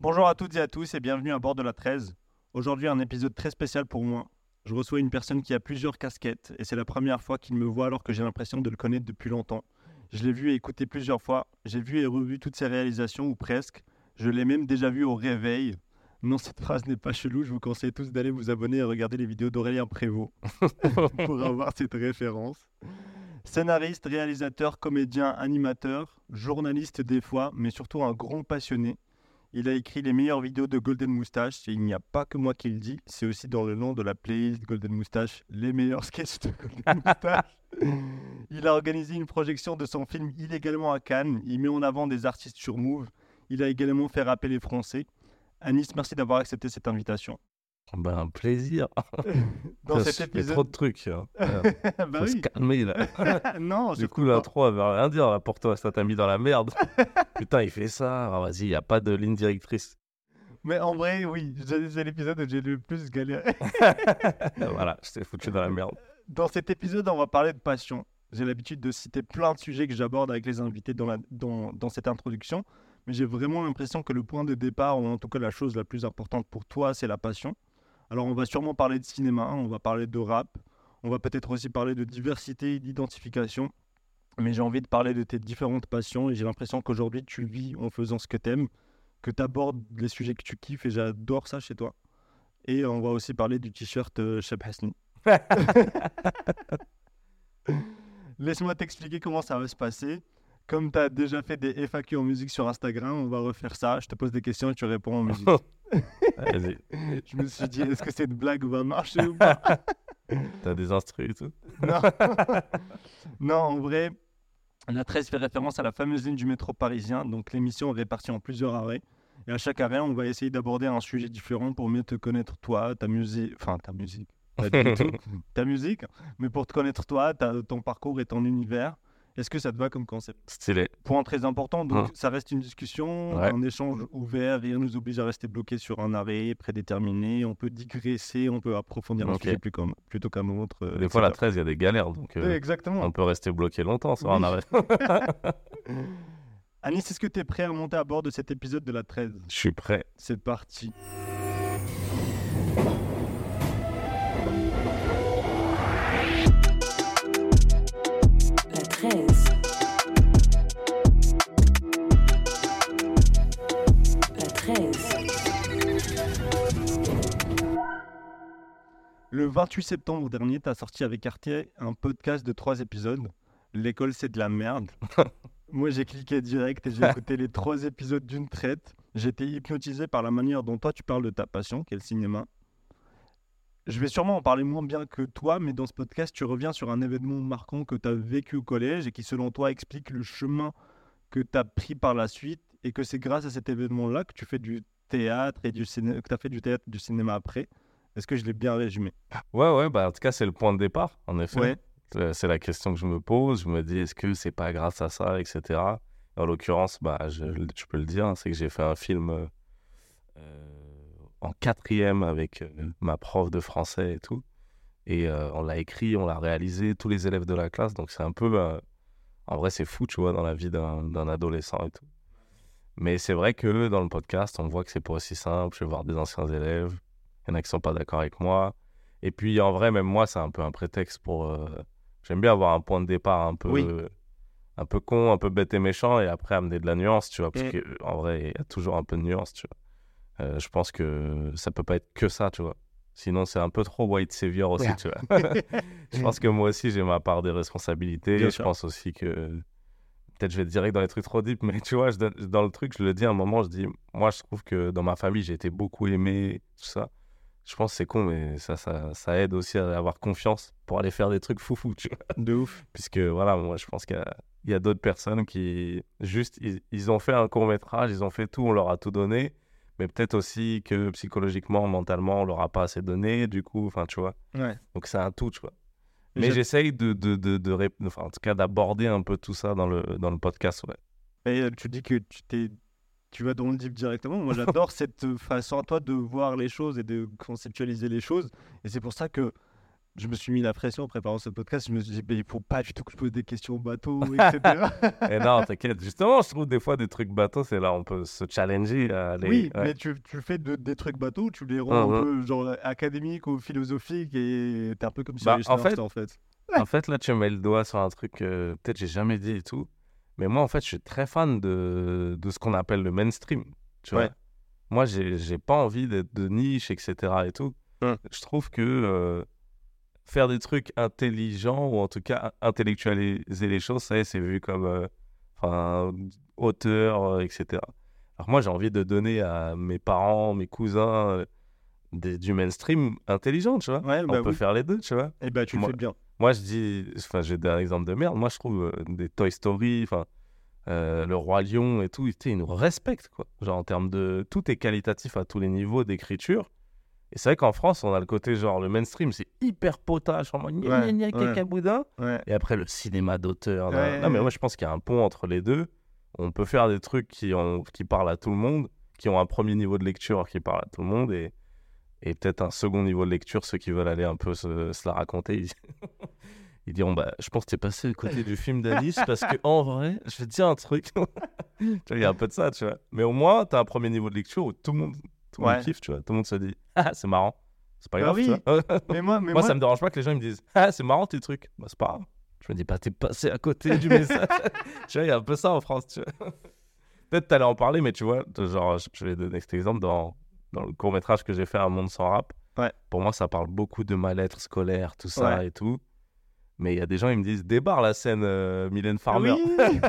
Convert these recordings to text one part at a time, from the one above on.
Bonjour à toutes et à tous et bienvenue à bord de la 13. Aujourd'hui, un épisode très spécial pour moi. Je reçois une personne qui a plusieurs casquettes et c'est la première fois qu'il me voit alors que j'ai l'impression de le connaître depuis longtemps. Je l'ai vu et écouté plusieurs fois. J'ai vu et revu toutes ses réalisations ou presque. Je l'ai même déjà vu au réveil. Non, cette phrase n'est pas chelou. Je vous conseille tous d'aller vous abonner et regarder les vidéos d'Aurélien Prévost pour avoir cette référence. Scénariste, réalisateur, comédien, animateur, journaliste des fois, mais surtout un grand passionné. Il a écrit les meilleures vidéos de Golden Moustache et il n'y a pas que moi qui le dis, c'est aussi dans le nom de la playlist Golden Moustache, les meilleurs sketchs de Golden Moustache. il a organisé une projection de son film illégalement à Cannes. Il met en avant des artistes sur Move. Il a également fait rappeler les Français. Anis, merci d'avoir accepté cette invitation. Ben, un plaisir. Dans cet épisode. trop de trucs. hein. bah Faut se calmer là. non, Du coup, l'intro, elle veut rien dire là, pour toi. Ça t'a mis dans la merde. Putain, il fait ça. Ah, Vas-y, il n'y a pas de ligne directrice. Mais en vrai, oui, c'est c'est l'épisode où j'ai le plus galéré. voilà, je t'ai foutu dans la merde. Dans cet épisode, on va parler de passion. J'ai l'habitude de citer plein de sujets que j'aborde avec les invités dans, la, dans, dans cette introduction, mais j'ai vraiment l'impression que le point de départ, ou en tout cas la chose la plus importante pour toi, c'est la passion. Alors on va sûrement parler de cinéma, on va parler de rap, on va peut-être aussi parler de diversité et d'identification, mais j'ai envie de parler de tes différentes passions et j'ai l'impression qu'aujourd'hui tu vis en faisant ce que tu aimes, que tu abordes les sujets que tu kiffes et j'adore ça chez toi. Et on va aussi parler du t-shirt euh, Cheb Hasni. Laisse-moi t'expliquer comment ça va se passer. Comme tu as déjà fait des FAQ en musique sur Instagram, on va refaire ça. Je te pose des questions et tu réponds en musique. Vas-y, Je me suis dit, est-ce que cette blague va marcher ou pas? T'as des instrus et tout. non. non, en vrai, la 13 fait référence à la fameuse ligne du métro parisien. Donc l'émission est répartie en plusieurs arrêts. Et à chaque arrêt, on va essayer d'aborder un sujet différent pour mieux te connaître toi, ta musique. Enfin, ta musique. Pas du tout. ta musique. Mais pour te connaître toi, ta- ton parcours et ton univers. Est-ce que ça te va comme concept? Stylé. Point très important, donc Hein. ça reste une discussion, Ouais. un échange ouvert, rien ne nous oblige à rester bloqué sur un arrêt prédéterminé, on peut digresser, on peut approfondir un Ok. sujet plus comme, plutôt qu'un autre. euh, Des fois, la etc. 13, il y a des galères. Donc, euh, exactement. on peut rester bloqué longtemps sur un Oui. arrêt. Anis, est-ce que tu es prêt à monter à bord de cet épisode de la 13 Je suis prêt. C'est parti. 13. La 13. Le 28 septembre dernier, tu as sorti avec Arte un podcast de trois épisodes. L'école, c'est de la merde. Moi, j'ai cliqué direct et j'ai écouté les trois épisodes d'une traite. J'étais hypnotisé par la manière dont toi, tu parles de ta passion, qui est le cinéma. Je vais sûrement en parler moins bien que toi, mais dans ce podcast, tu reviens sur un événement marquant que tu as vécu au collège et qui, selon toi, explique le chemin que tu as pris par la suite et que c'est grâce à cet événement-là que tu fais du théâtre et du que tu as fait du théâtre du cinéma après. Est-ce que je l'ai bien résumé? Ouais, ouais, bah, en tout cas, c'est le point de départ, en effet. Ouais. Euh, C'est la question que je me pose. Je me dis, est-ce que c'est pas grâce à ça, etc. En l'occurrence, bah, je, je peux le dire, hein, c'est que j'ai fait un film euh, euh, en quatrième avec euh, ma prof de français et tout. Et euh, on l'a écrit, on l'a réalisé, tous les élèves de la classe. Donc c'est un peu... euh, en vrai, c'est fou, tu vois, dans la vie d'un adolescent et tout. Mais c'est vrai que dans le podcast, on voit que c'est pas aussi simple. Je vais voir des anciens élèves. Il y en a qui sont pas d'accord avec moi. Et puis en vrai, même moi, c'est un peu un prétexte pour. euh, J'aime bien avoir un point de départ un peu, Oui. un peu con, un peu bête et méchant, et après amener de la nuance, tu vois. Parce Mm. que en vrai, il y a toujours un peu de nuance, tu vois. Euh, je pense que ça peut pas être que ça, tu vois. Sinon, c'est un peu trop white savior aussi, Ouais. tu vois. je pense que moi aussi, j'ai ma part des responsabilités. Bien je sûr. pense aussi que. Peut-être je vais direct dans les trucs trop deep, mais tu vois, je dans le truc, je le dis à un moment, je dis, moi, je trouve que dans ma famille, j'ai été beaucoup aimé, tout ça. Je pense que c'est con, mais ça, ça, ça aide aussi à avoir confiance pour aller faire des trucs foufou, tu vois. De ouf. Puisque voilà, moi, je pense qu'il y a, a d'autres personnes qui, juste, ils, ils ont fait un court métrage, ils ont fait tout, on leur a tout donné, mais peut-être aussi que psychologiquement, mentalement, on leur a pas assez donné, du coup, enfin, tu vois. Ouais. Donc c'est un tout, tu vois. Mais j'essaye de, de, de, enfin, en tout cas, d'aborder un peu tout ça dans le, dans le podcast, ouais. Et euh, tu dis que tu t'es tu vas dans le deep directement. Moi, j'adore cette euh, façon à toi de voir les choses et de conceptualiser les choses. Et c'est pour ça que je me suis mis la pression en préparant ce podcast. Je me suis dit, mais il faut pas du tout que je pose des questions au bateau, etc. Et non, t'inquiète. Justement, je trouve des fois des trucs bateaux, c'est là on peut se challenger. À aller... oui, ouais. mais tu, tu fais de- des trucs bateaux, tu les rends un peu genre académiques ou philosophiques et t'es un peu comme Bah, Cyril en fait- en fait. En fait, là, tu mets le doigt sur un truc que peut-être j'ai jamais dit et tout. Mais moi, en fait, je suis très fan de, de ce qu'on appelle le mainstream. Tu vois Ouais. Moi, j'ai pas envie d'être de niche, etc. et tout. Hum. Je trouve que euh, faire des trucs intelligents ou en tout cas intellectualiser les choses, ça c'est vu comme euh, enfin, auteur, euh, etc. Alors moi, j'ai envie de donner à mes parents, mes cousins, euh, des- du mainstream intelligent, tu vois. Ouais, On bah peut oui. faire les deux, tu vois. Et bah, tu le fais bien. Moi, je dis, enfin, j'ai un exemple de merde. Moi, je trouve des Toy Story, enfin, le Roi Lion et tout, ils nous respectent, quoi. Genre, en termes de. Tout est qualitatif à tous les niveaux d'écriture. Et c'est vrai qu'en France, on a le côté, genre, le mainstream, c'est hyper potage, gna Ouais, gna gna, cacaboudin. Ouais. Et après, le cinéma d'auteur. Non, mais moi, je pense qu'il y a un pont entre les deux. On peut faire des trucs qui, ont, qui parlent à tout le monde, qui ont un premier niveau de lecture qui parle à tout le monde, et, et peut-être un second niveau de lecture, ceux qui veulent aller un peu se, se la raconter. Ils, ils diront bah, Je pense que tu es passé à côté du film d'Alice, parce que en vrai, je vais te dire un truc. il y a un peu de ça, tu vois. Mais au moins, tu as un premier niveau de lecture où tout le monde, tout le monde kiffe, tu vois. Tout le monde se dit Ah, c'est marrant. C'est pas Bah grave, oui. tu vois. Mais moi, mais moi, ça me dérange pas que les gens ils me disent Ah, c'est marrant tes trucs. Bah, c'est pas grave. Je me dis pas, t'es passé à côté du message. tu vois, il y a un peu ça en France, tu vois. Peut-être t'allais en parler, mais tu vois, genre, je- vais donner cet exemple dans, dans le court métrage que j'ai fait à Monde sans rap. Ouais. Pour moi, ça parle beaucoup de mal-être scolaire, tout ça Ouais. et tout. Mais il y a des gens, ils me disent Débarre la scène euh, Mylène Farmer. Oui.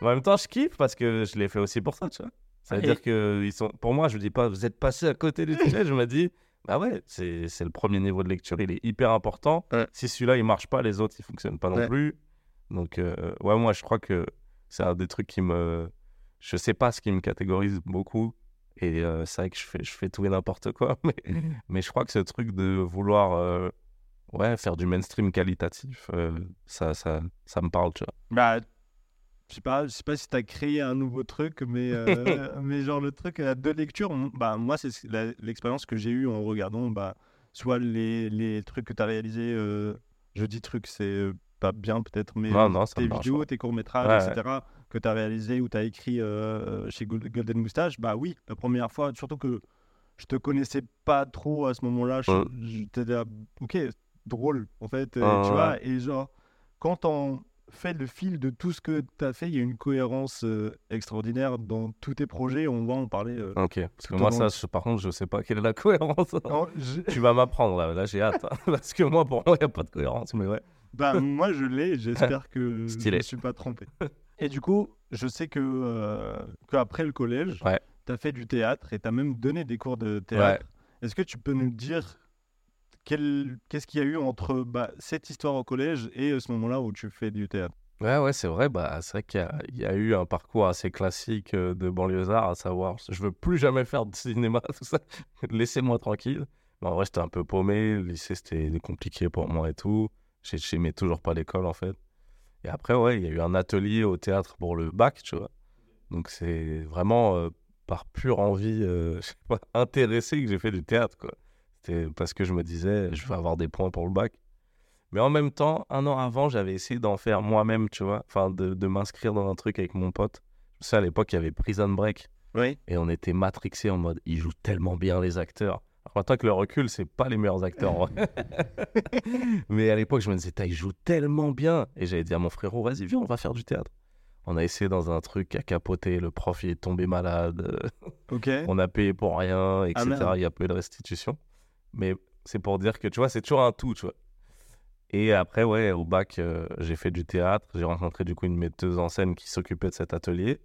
En même temps, je kiffe parce que je l'ai fait aussi pour ça, tu vois. Ça veut dire que ils sont... pour moi, je dis pas, vous êtes passé à côté du tunnel. je me dis, bah ouais, c'est le premier niveau de lecture, il est hyper important. Ouais. Si celui-là, il marche pas, les autres, ils fonctionnent pas non Ouais. plus. Donc, euh, ouais, moi, je crois que c'est un des trucs qui me. Je sais pas ce qui me catégorise beaucoup. Et euh, c'est vrai que je fais, je fais tout et n'importe quoi. Mais, mais je crois que ce truc de vouloir euh, ouais, faire du mainstream qualitatif, euh, ça, ça, ça me parle, tu vois. Bah, je sais pas, je sais pas si t'as créé un nouveau truc, mais, euh, mais genre le truc à deux lectures, on- bah moi c'est l'expérience que j'ai eue en regardant bah soit les, les trucs que t'as réalisés, euh, je dis trucs c'est euh, pas bien peut-être, mais Non, non, ça tes vidéos, tes courts métrages, Ouais, etc. que t'as réalisé ou t'as écrit euh, chez Gold- Golden Moustache, bah oui, la première fois, surtout que je te connaissais pas trop à ce moment-là, je- Ouais. j'étais là, ok, drôle en fait, euh, tu ouais. vois, et genre quand on fait le fil de tout ce que tu as fait, il y a une cohérence euh, extraordinaire dans tous tes projets, on va en parler. euh. Ok, parce que moi, ça, je- par contre, je sais pas quelle est la cohérence. Non, je- tu vas m'apprendre là, là j'ai hâte. hein. parce que moi, pour moi, il n'y a pas de cohérence. Mais ouais. bah, moi je l'ai, j'espère que je Stylé. ne suis pas trompé. Et du coup, je sais que euh, qu'après le collège, Ouais. tu as fait du théâtre et tu as même donné des cours de théâtre. Est-ce que tu peux nous dire qu'est-ce qu'il y a eu entre bah, cette histoire au collège et euh, ce moment-là où tu fais du théâtre? Ouais, ouais, c'est vrai. Bah, c'est vrai qu'il y a, eu un parcours assez classique euh, de banlieusard, à savoir, je veux plus jamais faire de cinéma, tout ça. Laissez-moi tranquille. Mais en vrai, j'étais un peu paumé. Le lycée, c'était compliqué pour moi et tout. J'ai- J'aimais toujours pas l'école, en fait. Et après, ouais, il y a eu un atelier au théâtre pour le bac, tu vois. Donc, c'est vraiment euh, par pure envie, euh, je sais pas, intéressé que j'ai fait du théâtre, quoi. C'était parce que je me disais, je vais avoir des points pour le bac. Mais en même temps, un an avant, j'avais essayé d'en faire moi-même, tu vois. Enfin, de, de m'inscrire dans un truc avec mon pote. Je sais, à l'époque, il y avait Prison Break. Oui. Et on était matrixés en mode, ils jouent tellement bien les acteurs. Alors, maintenant que le recul, c'est pas les meilleurs acteurs. vrai. Mais à l'époque, je me disais, ils jouent tellement bien. Et j'avais dit à mon frérot, vas-y, viens, on va faire du théâtre. On a essayé dans un truc à capoter. Le prof, il est tombé malade. Ok. on a payé pour rien, etc. merde. Il y a peu de restitution. Mais c'est pour dire que, tu vois, c'est toujours un tout, tu vois. Et après, ouais, au bac, euh, j'ai fait du théâtre. J'ai rencontré du coup une metteuse en scène qui s'occupait de cet atelier.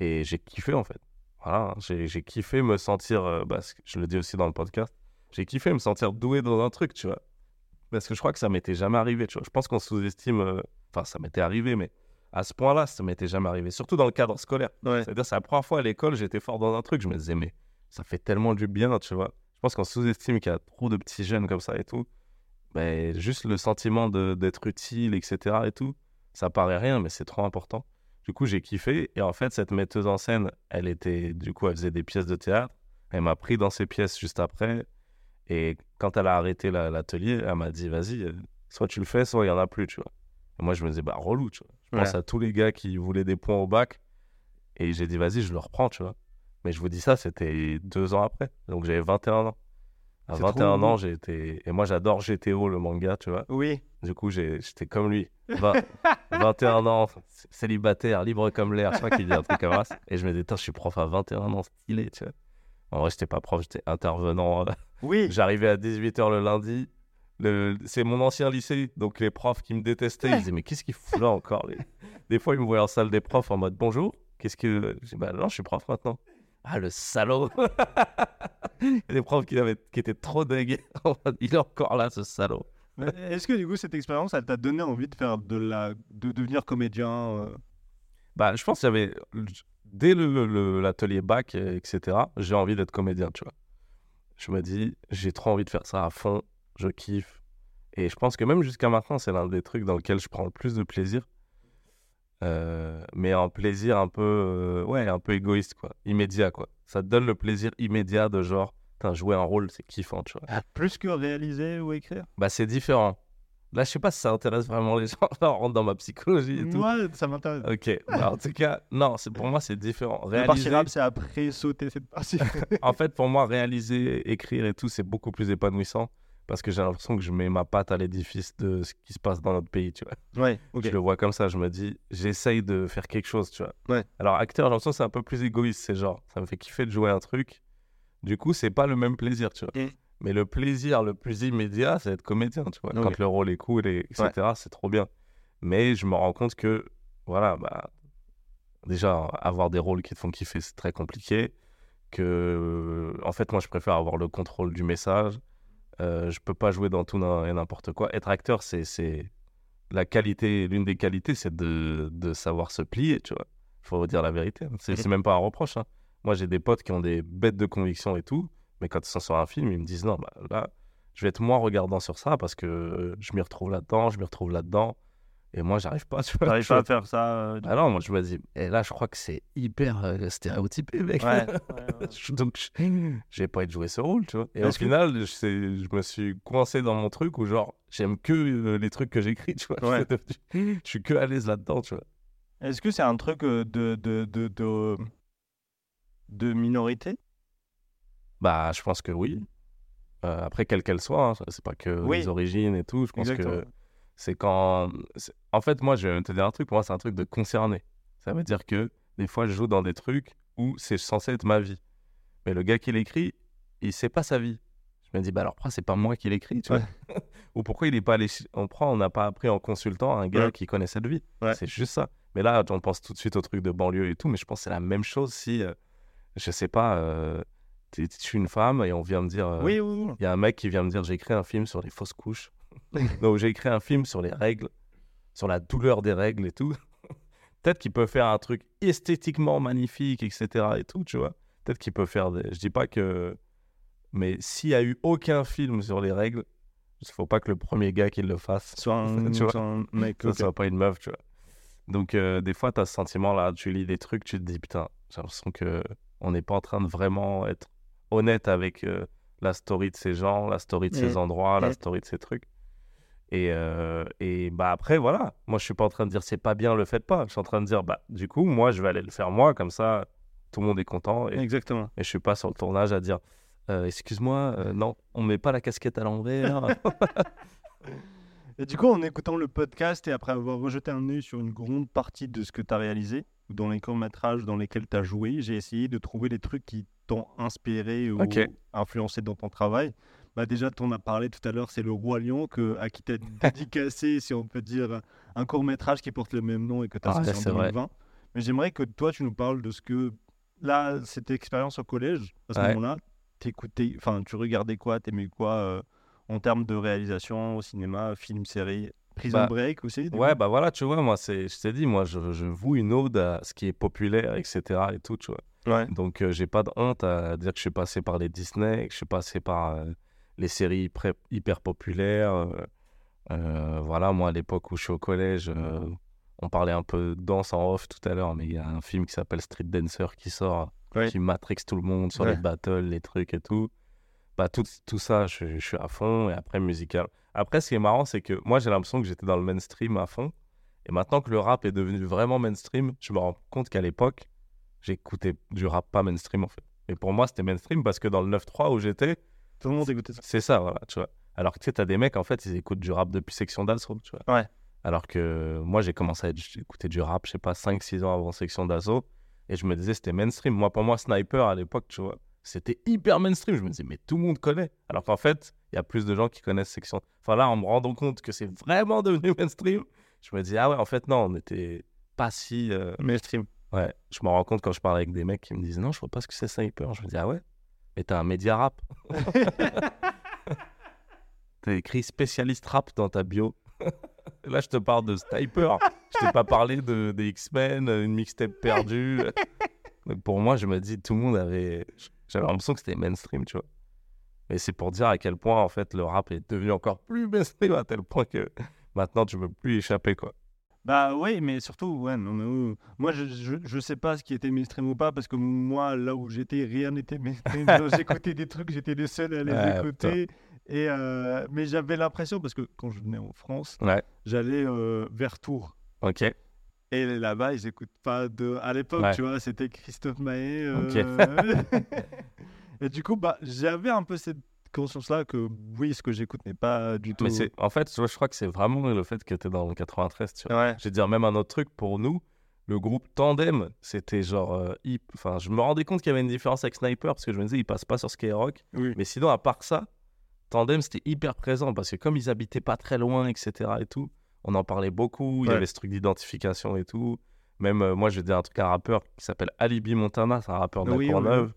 Et j'ai kiffé, en fait. Voilà, hein. j'ai j'ai kiffé me sentir, euh, bah, je le dis aussi dans le podcast, j'ai kiffé me sentir doué dans un truc, tu vois. Parce que je crois que ça m'était jamais arrivé, tu vois. Je pense qu'on sous-estime, euh, enfin, ça m'était arrivé, mais à ce point-là, ça m'était jamais arrivé. Surtout dans le cadre scolaire. Ouais. C'est-à-dire, c'est la première fois à l'école, j'étais fort dans un truc, je me disais, mais ça fait tellement du bien, tu vois. Pense qu'on sous-estime qu'il y a trop de petits jeunes comme ça et tout. Mais juste le sentiment d'être utile, etc. et tout, ça paraît rien, mais c'est trop important. Du coup, j'ai kiffé. Et en fait, cette metteuse en scène, elle était, du coup, elle faisait des pièces de théâtre. Elle m'a pris dans ses pièces juste après. Et quand elle a arrêté la- l'atelier, elle m'a dit, vas-y, euh, soit tu le fais, soit il y en a plus, tu vois. Et moi, je me disais, bah, relou, tu vois. Je pense à tous les gars qui voulaient des points au bac. Et j'ai dit, vas-y, je le reprends, tu vois. Mais je vous dis ça, c'était deux ans après. Donc j'avais 21 ans. À C'est 21 trop ans, j'ai été. Et moi, j'adore GTO, le manga, tu vois. Oui. Du coup, j'étais comme lui. Vingt- 21 ans, célibataire, libre comme l'air. Je crois qu'il dit un truc comme ça. Et je me disais, je suis prof à 21 ans, stylé, tu vois. En vrai, j'étais pas prof, j'étais intervenant. euh, Oui. J'arrivais à 18h le lundi. Le... C'est mon ancien lycée, donc les profs qui me détestaient, ils disaient Mais qu'est-ce qu'il fout là encore les- Des fois, ils me voyaient en salle des profs en mode Bonjour, qu'est-ce que. Je dis Bah non, je suis prof maintenant. Ah, le salaud Il y a des profs qui, avaient... qui étaient trop dégués. Il est encore là, ce salaud. Est-ce que du coup cette expérience, elle t'a donné envie de faire de la, de devenir comédien euh, Bah, je pense qu'il y avait. Dès l'atelier bac, etc., j'ai envie d'être comédien, tu vois. Je me dis, j'ai trop envie de faire ça à fond, je kiffe. Et je pense que même jusqu'à maintenant, c'est l'un des trucs dans lequel je prends le plus de plaisir. Euh, mais un plaisir un peu, euh, ouais, un peu égoïste, quoi. Immédiat, quoi. Ça te donne le plaisir immédiat de genre, putain, jouer un rôle, c'est kiffant, tu vois. plus que réaliser ou écrire? Bah, c'est différent. Là, je sais pas si ça intéresse vraiment les gens. Là, on rentre dans ma psychologie et tout. Ça m'intéresse. Ok, bah, en tout cas, non, c'est pour moi c'est différent. La partie Réaliser, c'est après sauter cette partie. en fait, pour moi, réaliser, écrire et tout, c'est beaucoup plus épanouissant parce que j'ai l'impression que je mets ma patte à l'édifice de ce qui se passe dans notre pays, tu vois. ouais, ok. Je le vois comme ça, je me dis, j'essaye de faire quelque chose, tu vois. Ouais. Alors, acteur, j'ai l'impression que c'est un peu plus égoïste, c'est genre, ça me fait kiffer de jouer un truc. Du coup, c'est pas le même plaisir, tu vois. Mais le plaisir le plus immédiat, c'est être comédien, tu vois. Quand le rôle est cool, et, etc., c'est trop bien. Mais je me rends compte que, voilà, bah, déjà, avoir des rôles qui te font kiffer, c'est très compliqué. Que, en fait, moi, je préfère avoir le contrôle du message. Euh, je peux pas jouer dans tout et n'importe quoi. Être acteur, c'est, la qualité, l'une des qualités, c'est de, savoir se plier, tu vois. Faut dire la vérité. hein. C'est même pas un reproche. hein. Moi, j'ai des potes qui ont des bêtes de conviction et tout, mais quand ils sont sur un film, ils me disent non, bah, là, je vais être moins regardant sur ça parce que euh, je m'y retrouve là-dedans, je m'y retrouve là-dedans, et moi, j'arrive pas. Tu vois, T'arrives Je- pas à faire ça euh, Ah non, moi, je me dis, et là, je crois que c'est hyper euh, stéréotypé, mec. Ouais. Je- Donc, je- j'ai pas envie de jouer ce rôle, tu vois. Et au que- final, je, me suis coincé dans mon truc où, genre, j'aime que euh, les trucs que j'écris, tu vois. Ouais. Je suis que à l'aise là-dedans, tu vois. Est-ce que c'est un truc euh, de, de, de, de, de minorité? Bah, je pense que oui. Après, quelle qu'elle soit, hein, c'est pas que Oui. les origines et tout. Je pense Exactement. que c'est quand. En fait, moi, je vais te dire un truc, pour moi, c'est un truc de concerné. Ça veut dire que des fois, je joue dans des trucs où c'est censé être ma vie. Mais le gars qui l'écrit, il sait pas sa vie. Je me dis, bah alors pourquoi c'est pas moi qui l'écris, tu vois? Ou pourquoi il est pas allé. On prend, on n'a pas appris en consultant un gars Ouais. qui connaît cette vie. Ouais. C'est juste ça. Mais là, on pense tout de suite au truc de banlieue et tout, mais je pense que c'est la même chose si, euh, je sais pas, euh, je suis une femme et on vient me dire. euh, Oui, oui, oui. il y a un mec qui vient me dire j'ai écrit un film sur les fausses couches. Donc j'ai écrit un film sur les règles, sur la douleur des règles et tout. Peut-être qu'il peut faire un truc esthétiquement magnifique, etc. et tout, tu vois. Peut-être qu'il peut faire des... Je dis pas que... Mais s'il y a eu aucun film sur les règles, il faut pas que le premier gars qui le fasse Soit un, Tu vois. soit un mec. ça soit pas une meuf, tu vois. Donc, euh, des fois, tu as ce sentiment-là, tu lis des trucs, tu te dis, putain, j'ai l'impression que on n'est pas en train de vraiment être honnête avec euh, la story de ces gens, la story de ces endroits, la story de ces trucs. Et, euh, et bah après, voilà, moi, je suis pas en train de dire, c'est pas bien, le faites pas. Je suis en train de dire, bah, du coup, moi, je vais aller le faire moi, comme ça, tout le monde est content. Et, Exactement. et je suis pas sur le tournage à dire, Euh, excuse-moi, euh, non, on met pas la casquette à l'envers. Et du coup, en écoutant le podcast et après avoir rejeté un œil sur une grande partie de ce que tu as réalisé, dans les courts-métrages dans lesquels tu as joué, j'ai essayé de trouver les trucs qui t'ont inspiré ou influencé dans ton travail. Bah déjà, tu en as parlé tout à l'heure, c'est Le Roi Lion, que, à qui tu as dédicacé, si on peut dire, un court-métrage qui porte le même nom et que tu as Ah, sorti en vrai. 2020. Mais j'aimerais que toi, tu nous parles de ce que, là, cette expérience au collège, à ce Ouais. moment-là, t'écoutais, enfin, tu regardais quoi, t'aimais quoi euh, en termes de réalisation au cinéma, film, série, Prison Bah, Break aussi Ouais, bah voilà, tu vois, moi, c'est, je t'ai dit, moi, je, je voue une ode à ce qui est populaire, etc. et tout, tu vois. Ouais. Donc, euh, j'ai pas de honte à dire que je suis passé par les Disney, que je suis passé par euh, les séries hyper populaires. euh, euh, voilà, moi, à l'époque où je suis au collège, euh, on parlait un peu de danse en off tout à l'heure, mais il y a un film qui s'appelle Street Dancer qui sort, qui matrix tout le monde sur Ouais. les battles, les trucs et tout. bah, tout, tout ça, je, je suis à fond. Et après, musical. Après, ce qui est marrant, c'est que moi, j'ai l'impression que j'étais dans le mainstream à fond. Et maintenant que le rap est devenu vraiment mainstream, je me rends compte qu'à l'époque, j'écoutais du rap pas mainstream, en fait. Et pour moi, c'était mainstream parce que dans le 9-3 où j'étais, Tout le monde écoutait ça. c'est ça, voilà, tu vois. Alors que tu sais, t'as des mecs, en fait, ils écoutent du rap depuis Section d'Assaut, tu vois. Ouais. Alors que moi, j'ai commencé à écouter du rap, je sais pas, 5-6 ans avant Section d'Assaut. Et je me disais, c'était mainstream. Moi, pour moi, Sniper, à l'époque, tu vois, c'était hyper mainstream. Je me disais, mais tout le monde connaît. Alors qu'en fait, il y a plus de gens qui connaissent Section. Enfin, là, en me rendant compte que c'est vraiment devenu mainstream, je me dis, ah ouais, en fait, non, on n'était pas si. euh, Mainstream. Ouais, je me rends compte quand je parle avec des mecs qui me disent, non, je vois pas ce que c'est Sniper. Je me dis, ah ouais, mais t'as un média rap. T'as écrit spécialiste rap dans ta bio. Là, je te parle de Sniper. je t'ai pas parlé de, des X-Men, une mixtape perdue. Donc pour moi, je me dis, tout le monde avait. J'avais l'impression que c'était mainstream, tu vois. Mais c'est pour dire à quel point, en fait, le rap est devenu encore plus mainstream à tel point que maintenant, tu peux plus échapper, quoi. Bah oui, mais surtout, ouais, non, mais, euh, moi je, je, je sais pas ce qui était mainstream ou pas, parce que moi, là où j'étais, rien n'était mainstream. J'écoutais des trucs, j'étais le seul à les Ouais, écouter. Et, euh, mais j'avais l'impression, parce que quand je venais en France, Ouais, j'allais euh, vers Tours. ok. Et là-bas, ils écoutent pas de. À l'époque, Ouais. tu vois, c'était Christophe Maé. euh, Ok. et du coup, bah, j'avais un peu cette conscience-là que oui, ce que j'écoute n'est pas du tout. Mais c'est, en fait, je crois que c'est vraiment le fait que tu es dans le 93, tu vois. Ouais. Je vais te dire même un autre truc pour nous. Le groupe Tandem, c'était genre euh, hip. Enfin, je me rendais compte qu'il y avait une différence avec Sniper parce que je me disais, ils passent pas sur Skyrock. Oui. Mais sinon, à part ça, Tandem, c'était hyper présent parce que comme ils habitaient pas très loin, etc. et tout, on en parlait beaucoup. Il y avait ce truc d'identification et tout. Même euh, moi, je vais dire un truc, un rappeur qui s'appelle Alibi Montana, c'est un rappeur de la oui, Courneuve. oui.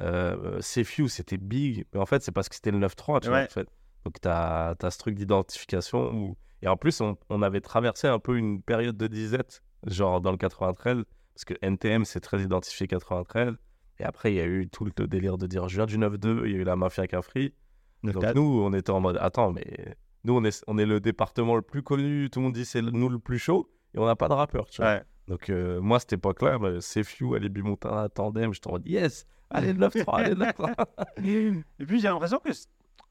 Euh, c'était big. Mais en fait, c'est parce que c'était le 9-3, tu vois, Ouais. en fait. Donc, tu as, ce truc d'identification. Où... Et en plus, on, on avait traversé un peu une période de disette, genre dans le 93, parce que NTM, c'est très identifié 93. Et après, il y a eu tout le délire de dire je viens du 9-2, il y a eu la mafia Cafri. Donc, 9-4. nous, on était en mode attends, mais nous, on est, on est le département le plus connu, tout le monde dit c'est nous le plus chaud, et on n'a pas de rappeur, tu vois. Ouais. Donc, euh, moi, à cette époque-là, bah, Sefiu, Alibi Montana, Tandem, j'étais en mode yes, allez, le 9-3, allez, le 9-3. Et puis j'ai l'impression que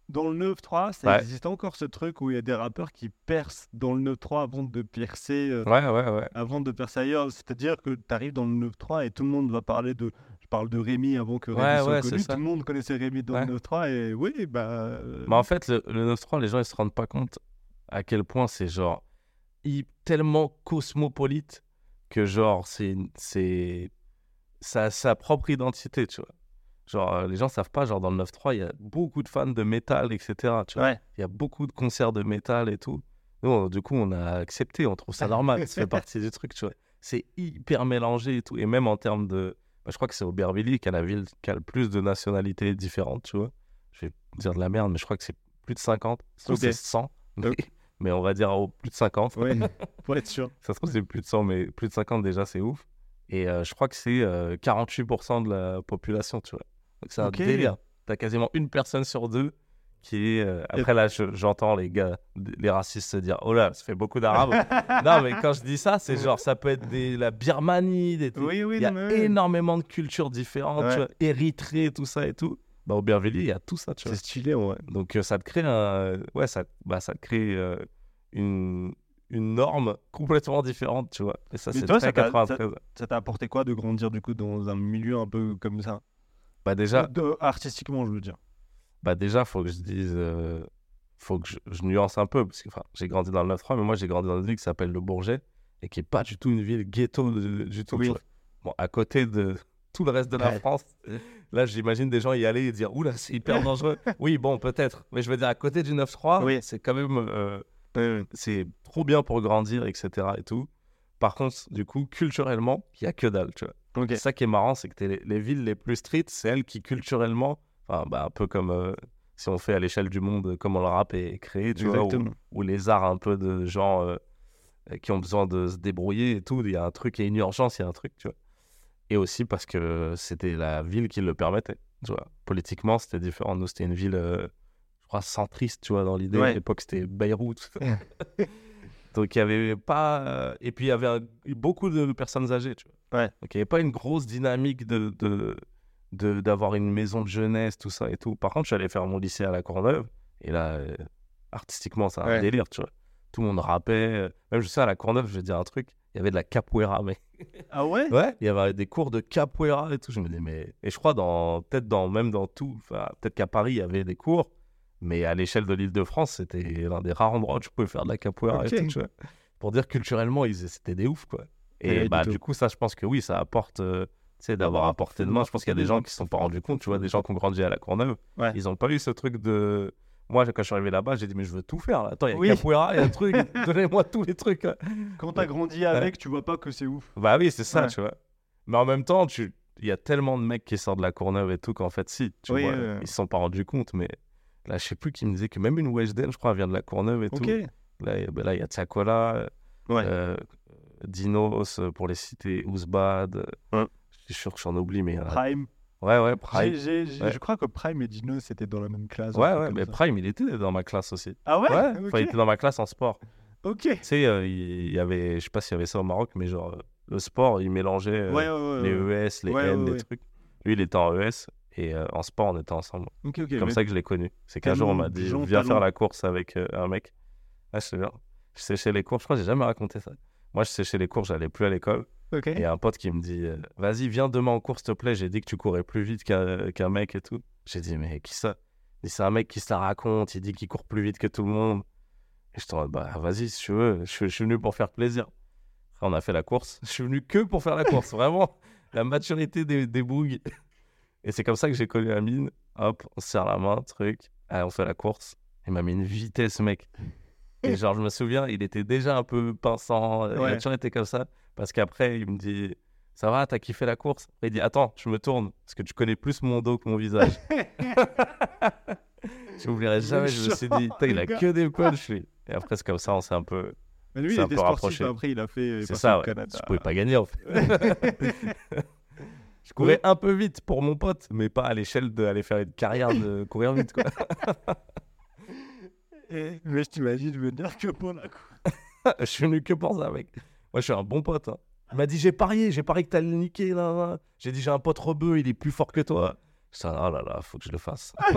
dans le 9-3, ça Ouais. existe encore ce truc où il y a des rappeurs qui percent dans le 9-3 avant de percer, euh, ouais, ouais, ouais. avant de percer ailleurs. C'est-à-dire que tu arrives dans le 9-3 et tout le monde va parler de. Je parle de Rémi avant que Rémi Ouais, soit ouais, connu. Tout le monde connaissait Rémi dans le 9-3 et oui, bah. euh, Mais en fait, le, le 9-3, les gens, ils se rendent pas compte à quel point c'est genre tellement cosmopolite que genre, c'est, c'est, ça a sa propre identité, tu vois. Genre, euh, les gens savent pas, genre, dans le 9-3, il y a beaucoup de fans de métal, etc. Tu vois. Ouais. Il y a beaucoup de concerts de métal et tout. Nous, on- du coup, on a accepté, on trouve ça normal, ça fait partie du truc, tu vois. C'est hyper mélangé et tout. Et même en termes de. bah, je crois que c'est Aubervilliers qui a la ville qui a le plus de nationalités différentes, tu vois. Je vais dire de la merde, mais je crois que c'est plus de 50. Ça se trouve, Ok. c'est 100. Mais, on va dire oh, plus de 50. Ouais, pour être sûr. Ça se trouve, c'est plus de 100, mais plus de 50 déjà, c'est ouf. Et euh, je crois que c'est euh, 48% de la population, tu vois. Donc c'est un délire. T'as quasiment une personne sur deux qui est. euh, Après, là, je- j'entends les gars, les racistes se dire Oh là, ça fait beaucoup d'arabes. non, mais quand je dis ça, c'est genre, ça peut être des, la Birmanie, des trucs. Oui, oui, Il y a oui. énormément de cultures différentes, Ouais. tu vois, Érythrée, tout ça et tout. Bah, au Aubervilliers, il y a tout ça, tu vois. C'est stylé, ouais. Donc euh, ça te crée un, ouais, ça, bah, ça te crée euh, une, une norme complètement différente, tu vois. Et ça, c'est très ça t'a- 93. Ça t'a apporté quoi de grandir du coup dans un milieu un peu comme ça? Bah déjà, De- Artistiquement, je veux dire. bah déjà, faut que je dise, euh, faut que je, je nuance un peu parce que, enfin, j'ai grandi dans le 9-3, mais moi, j'ai grandi dans une ville qui s'appelle le Bourget et qui est pas du tout une ville ghetto du, du tout. Oui. Bon, à côté de tout le reste de la Ouais. France, là, j'imagine des gens y aller et dire, oula, c'est hyper dangereux. oui, bon, peut-être, mais je veux dire, à côté du 9-3, Oui. c'est quand même euh. C'est trop bien pour grandir, etc. et tout. Par contre, du coup, culturellement, il y a que dalle, tu vois. Ok. C'est ça qui est marrant, c'est que les, les villes les plus street, c'est elles qui culturellement, enfin, bah, un peu comme euh, si on fait à l'échelle du monde comment le rap est créé, tu vois, Exactement. ou, ou les arts un peu de gens euh, euh, qui ont besoin de se débrouiller et tout. Il y a un truc, il y a une urgence, il y a un truc, tu vois. Et aussi parce que c'était la ville qui le permettait, tu vois. Politiquement, c'était différent. Nous, c'était une ville, euh, je crois, centriste, tu vois, dans l'idée. Ouais. À l'époque, c'était Beyrouth. Donc, il n'y avait pas. euh, Et puis, il y avait beaucoup de personnes âgées, tu vois. Ouais. Donc, il n'y avait pas une grosse dynamique de, de, de d'avoir une maison de jeunesse, tout ça et tout. Par contre, je suis allé faire mon lycée à la Courneuve. Et là, euh, artistiquement, c'est un Ouais. délire, tu vois. Tout le monde rappait. euh, Même, je sais, à la Courneuve, je vais dire un truc. Il y avait de la capoeira, mec. Ah ouais? Ouais, il y avait des cours de capoeira et tout. Je me dis, mais. Et je crois, dans... peut-être dans... même dans tout. Enfin, peut-être qu'à Paris, il y avait des cours. Mais à l'échelle de l'île de France, c'était l'un des rares endroits où tu pouvais faire de la capoeira Ok. et tout, tu vois. Pour dire culturellement, ils... c'était des ouf, quoi. Et Ouais, du bah, du coup, ça, je pense que oui, ça apporte. euh, tu sais, d'avoir à portée de main. Je pense qu'il y a des gens qui se sont pas rendus compte, tu vois, des gens qui ont grandi à la Courneuve. Ouais. Ils ont pas eu ce truc de. Moi, quand je suis arrivé là-bas, j'ai dit, mais je veux tout faire. Là. Attends, il y a Oui. capoeira, il y a un truc. Donnez-moi tous les trucs. là. Quand t'as grandi avec, tu vois pas que c'est ouf. Bah oui, c'est ça, Ouais. tu vois. Mais en même temps, tu... il y a tellement de mecs qui sortent de la Courneuve et tout qu'en fait, si, tu Oui, vois, ouais, ouais. ils se sont pas rendus compte. Mais là, je sais plus qui me disait que même une Weshden, je crois, vient de la Courneuve et tout. Là, il y a- y a Tsakola, Ouais. euh, Dinos, euh, pour les citer, Ouzbad. euh, Ouais. Je suis sûr que j'en oublie, mais. a- Prime. Ouais, ouais, Prime. Ouais. Je crois que Prime et Dino c'était dans la même classe. Ouais, ouais, mais ça. Prime, il était dans ma classe aussi. Ah ouais, Ouais, enfin, il était dans ma classe en sport. Ok. Tu sais, euh, il y avait, je sais pas s'il y avait ça au Maroc, mais genre, euh, le sport, il mélangeait euh, les. ES, les Ouais, N, les trucs. Lui, il était en ES et euh, en sport, on était ensemble. Ok, ok. Comme mais- ça que je l'ai connu. C'est qu'un jour, on m'a dit, viens faire la course avec euh, un mec. Ah, je. Je séchais les cours. Je crois que j'ai jamais raconté ça. Moi, je séchais les cours, j'allais plus à l'école. Ok. Et il y a un pote qui me dit, euh, vas-y, viens demain en cours, s'il te plaît. J'ai dit que tu courais plus vite qu'un mec et tout. J'ai dit, mais qui ça? Il c'est un mec qui se la raconte. Il dit qu'il court plus vite que tout le monde. Et je te bah vas-y, si tu veux. Je, suis- je suis venu pour faire plaisir. Après, on a fait la course. Je suis venu que pour faire la course. Vraiment, la maturité des, des bougs. Et c'est comme ça que j'ai connu Amine. Hop, on se serre la main, truc. Allez, on fait la course. Il m'a mis une vitesse, mec. Et genre, je me souviens, il était déjà un peu pinçant. Il Ouais. a toujours été comme ça. Parce qu'après, il me dit Ça va, t'as kiffé la course? Il dit Attends, je me tourne. Parce que tu connais plus mon dos que mon visage. Je n'oublierai jamais. Je me suis dit Il a que des punchs, lui. Et après, c'est comme ça, on s'est un peu. Mais lui, il était sportif. rapproché. Après, il a fait. C'est ça, ouais. Canada. Je pouvais pas gagner, en fait. Je courais un peu vite pour mon pote, mais pas à l'échelle d'aller faire une carrière de courir vite, quoi. Et- Mais je t'imagine venir que pour la course. je suis venu que pour ça, mec. Moi, je suis un bon pote. hein. Il m'a dit J'ai parié, j'ai parié que t'allais le niquer. Là, là. J'ai dit J'ai un pote rebeu, il est plus fort que toi. Oh là là, faut que je le fasse.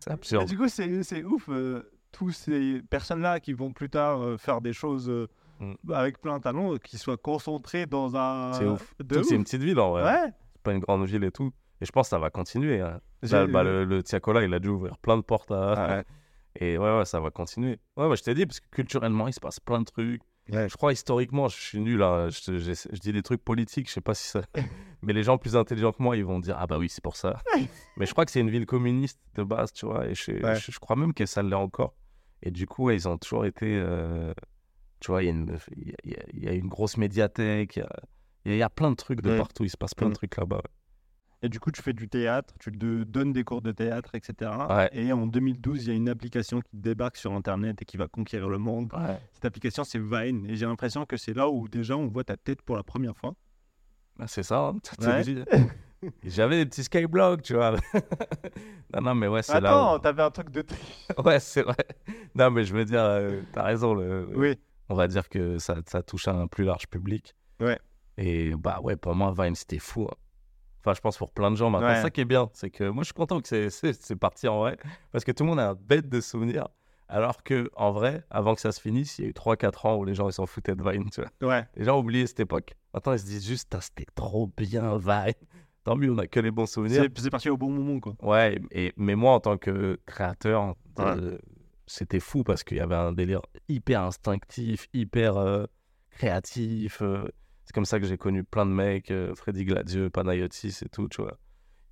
c'est Et absurde. du coup, c'est c'est ouf. euh, tous ces personnes-là qui vont plus tard euh, faire des choses euh, Mm. avec plein de talent, euh, qui soient concentrés dans un. C'est ouf. C'est une petite ville en vrai. Ouais. C'est pas une grande ville et tout. Et je pense que ça va continuer. hein. Là, bah, le, le Tiakola, il a dû ouvrir plein de portes à. Ah ouais. Et ouais, ouais, ça va continuer. Ouais, ouais, je t'ai dit, parce que culturellement, il se passe plein de trucs. Ouais. Je crois historiquement, je suis nul. hein. Je, dis des trucs politiques, je sais pas si ça. Mais les gens plus intelligents que moi, ils vont dire Ah bah oui, c'est pour ça. Mais je crois que c'est une ville communiste de base, tu vois. Et je, Ouais. je, je crois même que ça l'est encore. Et du coup, ouais, ils ont toujours été. euh, Tu vois, il y, a une- il y a- il y a- il y a une grosse médiathèque. Il y a, il y plein de trucs de partout. Il se passe plein de Mm. trucs là-bas. Et du coup, tu fais du théâtre, tu te donnes des cours de théâtre, etc. Ouais. Et en 2012, il y a une application qui débarque sur Internet et qui va conquérir le monde. Ouais. Cette application, c'est Vine. Et j'ai l'impression que c'est là où déjà on voit ta tête pour la première fois. Ah, c'est ça. hein. J'avais des petits skyblocks, tu vois. non, non, mais ouais, c'est là. Attends, où- t'avais un truc de triche. Ouais, c'est vrai. Non, mais je veux dire, euh, t'as raison. Le... Oui. On va dire que ça, ça touche un plus large public. Ouais. Et bah ouais, pour moi, Vine, c'était fou. hein. Enfin, je pense pour plein de gens maintenant. Ouais. Ça qui est bien, c'est que moi, je suis content que c'est- c'est c'est parti en vrai. Parce que tout le monde a un bête de souvenirs. Alors que en vrai, avant que ça se finisse, il y a eu 3-4 ans où les gens ils s'en foutaient de Vine, tu vois. Ouais. Les gens ont oublié cette époque. Maintenant, ils se disent juste, Ah, c'était trop bien, Vine. Tant mieux, on a que les bons souvenirs. C'est c'est parti au bon moment, quoi. Ouais, et, mais moi, en tant que créateur, Ouais. C'était fou parce qu'il y avait un délire hyper instinctif, hyper euh, créatif. euh. c'est comme ça que j'ai connu plein de mecs, euh, Freddy Gladieux, Panayotis et tout, tu vois.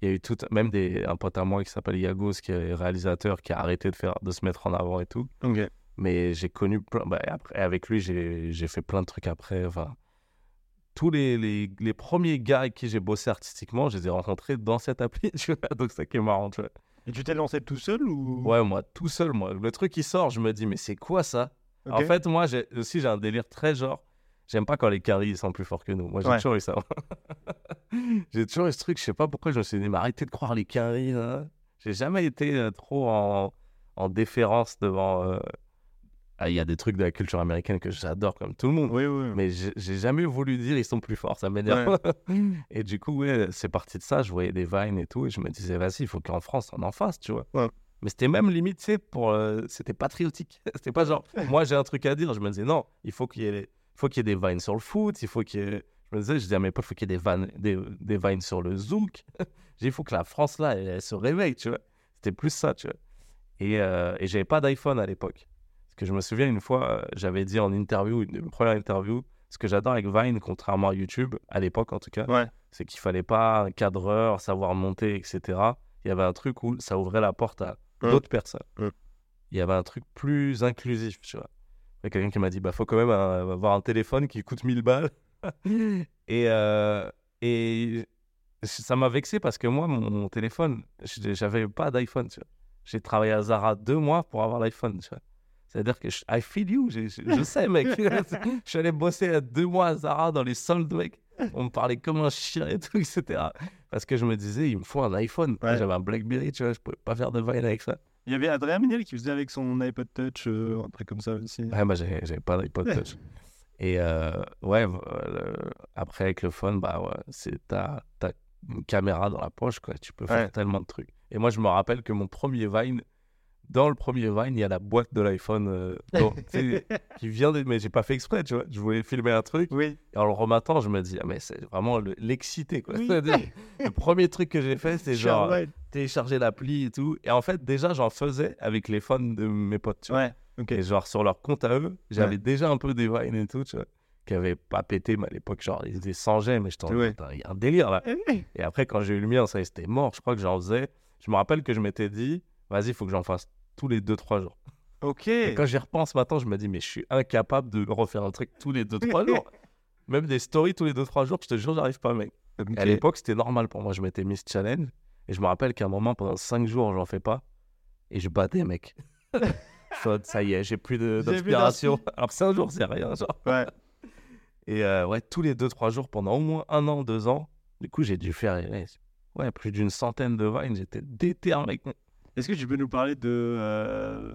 Il y a eu tout, même des, un pote à moi qui s'appelle Yagos, qui est réalisateur, qui a arrêté de, faire, de se mettre en avant et tout. Mais j'ai connu plein. bah, après, avec lui, j'ai j'ai fait plein de trucs après. Enfin, tous les, les, les premiers gars avec qui j'ai bossé artistiquement, je les ai rencontrés dans cette appli. Tu vois Donc, c'est ça qui est marrant. Tu vois. Et tu t'es lancé tout seul ou? Ouais, moi, tout seul, moi. Le truc qui sort, je me dis, mais c'est quoi ça? Ok. En fait, moi, aussi, j'ai un délire très genre. J'aime pas quand les caries sont plus forts que nous. Moi, j'ai Ouais. toujours eu ça. j'ai toujours eu ce truc, je sais pas pourquoi je me suis dit, mais arrêtez de croire les caries. là. J'ai jamais été euh, trop en, en déférence devant. euh, il y a des trucs de la culture américaine que j'adore comme tout le monde. Oui, oui. Mais j'ai jamais voulu dire ils sont plus forts, ça m'énerve. et du coup, ouais, c'est parti de ça. Je voyais des vines et tout, et je me disais, vas-y, il faut qu'en France, on en fasse, tu vois. Ouais. Mais c'était même limite, pour. euh, c'était patriotique. c'était pas genre, moi j'ai un truc à dire. Je me disais, non, il faut qu'il y ait, il faut qu'il y ait des vines sur le foot, il faut qu'il y ait. Je me disais, je disais mes potes, il faut qu'il y ait des, vannes, des, des vines sur le zouk. j'ai il faut que la France, là, elle, elle se réveille, tu vois. C'était plus ça, tu vois. Et, euh, et j'avais pas d'iPhone à l'époque. Parce que je me souviens une fois, euh, j'avais dit en interview, une, première interview, ce que j'adore avec Vine, contrairement à YouTube, à l'époque en tout cas, Ouais. c'est qu'il fallait pas un cadreur, savoir monter, etc. Il y avait un truc où ça ouvrait la porte à Mm. d'autres personnes. Mm. Il y avait un truc plus inclusif, tu vois. Il y a quelqu'un qui m'a dit, bah faut quand même euh, avoir un téléphone qui coûte 1000 balles. et, euh, et ça m'a vexé parce que moi, mon, mon téléphone, j'avais pas d'iPhone, tu vois. J'ai travaillé à Zara deux mois pour avoir l'iPhone, tu vois. C'est-à-dire que je, I feel you, je, je sais, mec. je suis allé bosser à deux mois à Zara dans les soldes, mec. On me parlait comme un chien et tout, etc. Parce que je me disais, il me faut un iPhone. Ouais. J'avais un Blackberry, tu vois, je pouvais pas faire de Vine avec ça. Il y avait Adrien Méniel qui faisait avec son iPod Touch, euh, un truc comme ça aussi. Ouais, bah, j'avais pas d'iPod Touch. Et euh, ouais, euh, après avec le phone, bah ouais, c'est t'as t'as une caméra dans la poche, quoi. Tu peux faire Ouais. tellement de trucs. Et moi, je me rappelle que mon premier Vine, dans le premier Vine, il y a la boîte de l'iPhone euh, qui vient de... Mais j'ai pas fait exprès, tu vois. Je voulais filmer un truc. Oui. Et en le remettant, je me dis, ah, mais c'est vraiment le- l'excité, quoi. Oui. Le premier truc que j'ai fait, c'est genre télécharger l'appli et tout. Et en fait, déjà, j'en faisais avec les phones de mes potes, tu vois. Ouais. Et genre, sur leur compte à eux, j'avais déjà un peu des vines et tout, tu vois, qui avaient pas pété, mais à l'époque, genre, ils étaient sans jet, mais j'étais en Ouais. putain, il y a un délire là. Et après, quand j'ai eu le mien, ça c'était mort. Je crois que j'en faisais. Je me rappelle que je m'étais dit, vas-y, il faut que j'en fasse tous les 2-3 jours. Ok. Et quand j'y repense maintenant, je me dis, mais je suis incapable de refaire un truc tous les 2-3 jours. Même des stories tous les 2-3 jours, je te jure, j'arrive pas, mec. Ok. Et À l'époque, c'était normal pour moi. Je m'étais mis ce challenge. Et je me rappelle qu'à un moment, pendant 5 jours, j'en fais pas. Et je battais, mec. Ça y est, j'ai plus d'inspiration. Alors, 5 jours, c'est rien, genre. Ouais. Et euh, ouais, tous les 2-3 jours, pendant au moins un an, deux ans, du coup, j'ai dû faire ouais, ouais, plus d'une centaine de vines. J'étais déter, mec. Est-ce que tu peux nous parler de. euh,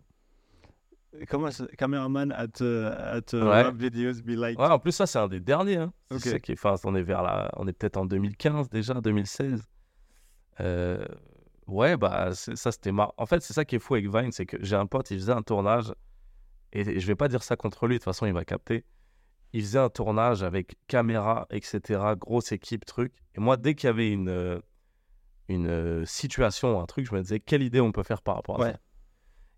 Comment ça- Cameraman at, euh, at uh, Ouais. rap videos be like. Ouais, en plus, ça, c'est un des derniers. Hein. C'est Ok. ça qui est... enfin, on est vers la... On est peut-être en 2015 déjà, 2016. Euh, Ouais, bah, ça, c'était marrant. En fait, c'est ça qui est fou avec Vine, c'est que j'ai un pote, il faisait un tournage, et je vais pas dire ça contre lui, de toute façon, il va capter. Il faisait un tournage avec caméra, etc., grosse équipe, truc. Et moi, dès qu'il y avait une, euh, une euh, situation, un truc, je me disais, quelle idée on peut faire par rapport à Ouais. ça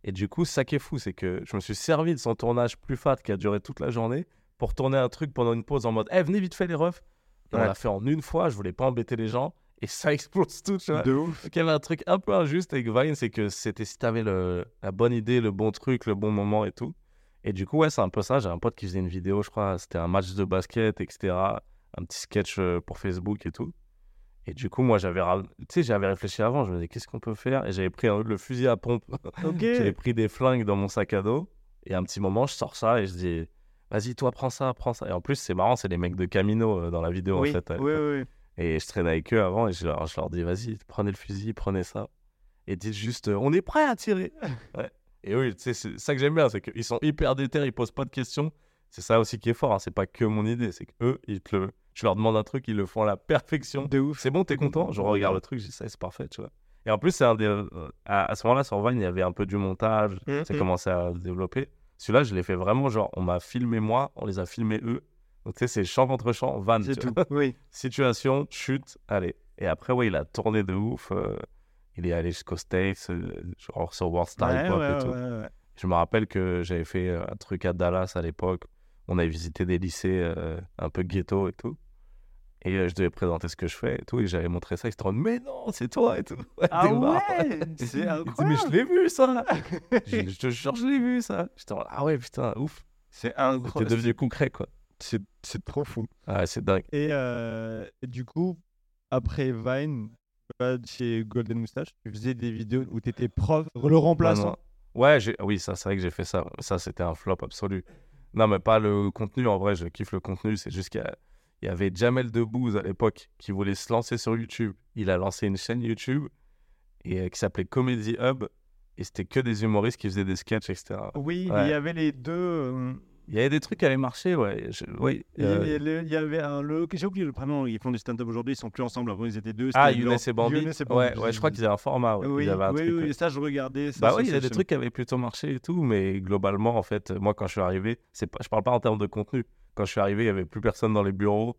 Et du coup, ça qui est fou, c'est que je me suis servi de son tournage plus fat qui a duré toute la journée pour tourner un truc pendant une pause en mode, eh, venez vite fait les refs. Et on l'a fait en une fois, je voulais pas embêter les gens, et ça explose tout, tu vois. De ouf. Il y avait un truc un peu injuste avec Vine, c'est que c'était si t'avais le, la bonne idée, le bon truc, le bon moment et tout. Et du coup, ouais, c'est un peu ça. J'ai un pote qui faisait une vidéo, je crois, c'était un match de basket, etc. Un petit sketch euh, pour Facebook et tout. Et du coup, moi, j'avais ra- tu sais, j'avais réfléchi avant. Je me disais, qu'est-ce qu'on peut faire? Et j'avais pris un- le fusil à pompe. J'avais pris des flingues dans mon sac à dos. Et à un petit moment, je sors ça et je dis, vas-y, toi, prends ça, prends ça. Et en plus, c'est marrant, c'est les mecs de Camino euh, dans la vidéo, Oui, en fait. oui, oui. Et je traîne avec eux avant et je leur, je leur dis, vas-y, prenez le fusil, prenez ça. Et dites juste, euh, on est prêt à tirer. Ouais. Et oui, c'est ça que j'aime bien, c'est qu'ils sont hyper déter, ils posent pas de questions. C'est ça aussi qui est fort, hein, c'est pas que mon idée, c'est qu'eux, ils te le... je leur demande un truc, ils le font à la perfection. De ouf. C'est bon, t'es content? Je regarde le truc, je dis ça, c'est parfait, tu vois. Et en plus, c'est un des... euh, à, à ce moment-là, sur Vine, il y avait un peu du montage, Mhm. ça commençait à se développer. Celui-là, je l'ai fait vraiment genre, on m'a filmé moi, on les a filmés eux. Donc, tu sais, c'est champ contre champ, van. C'est tout. Oui. Situation, chute, allez. Et après, ouais, il a tourné de ouf. euh, il est allé jusqu'au States, euh, genre sur World Star Ouais, ouais, et tout. ouais. Je me rappelle que j'avais fait un truc à Dallas à l'époque. On avait visité des lycées euh, un peu ghetto et tout. Et euh, je devais présenter ce que je fais et tout. Et j'avais montré ça. Ils étaient en mode, mais non, c'est toi et tout. Ah ouais C'est Il dit, mais je incroyable. l'ai vu ça. je, je te jure, je l'ai vu ça. J'étais ah ouais, putain, ouf. C'est T'es incroyable. devenu concret quoi. C'est c'est trop fou. Ah, c'est dingue. Et, euh, du coup, après Vine, chez Golden Moustache, tu faisais des vidéos où tu étais prof, le remplaçant. Ouais, oui, ça, c'est vrai que j'ai fait ça. Ça, c'était un flop absolu. Non, mais pas le contenu. En vrai, je kiffe le contenu. C'est juste qu'il y, a- il y avait Jamel Debbouze à l'époque qui voulait se lancer sur YouTube. Il a lancé une chaîne YouTube et, euh, qui s'appelait Comedy Hub. et c'était que des humoristes qui faisaient des sketchs, etc. Oui, Ouais. il y avait les deux. Il y avait des trucs qui allaient marcher, ouais. Je- oui. Il y euh, avait il y avait un. le- J'ai oublié le prénom, ils font du stand-up aujourd'hui, ils sont plus ensemble. Avant, ils étaient deux. Ah, Younes et Bambi. Younes et. Ouais, ouais, je crois qu'ils avaient un format. Ouais. Oui, Ils avaient un oui, truc, oui, ça je regardais. Ça, Bah oui, il y a des trucs qui avaient plutôt marché et tout, mais globalement, en fait, moi, quand je suis arrivé, c'est pas, je parle pas en termes de contenu. Quand je suis arrivé, il y avait plus personne dans les bureaux.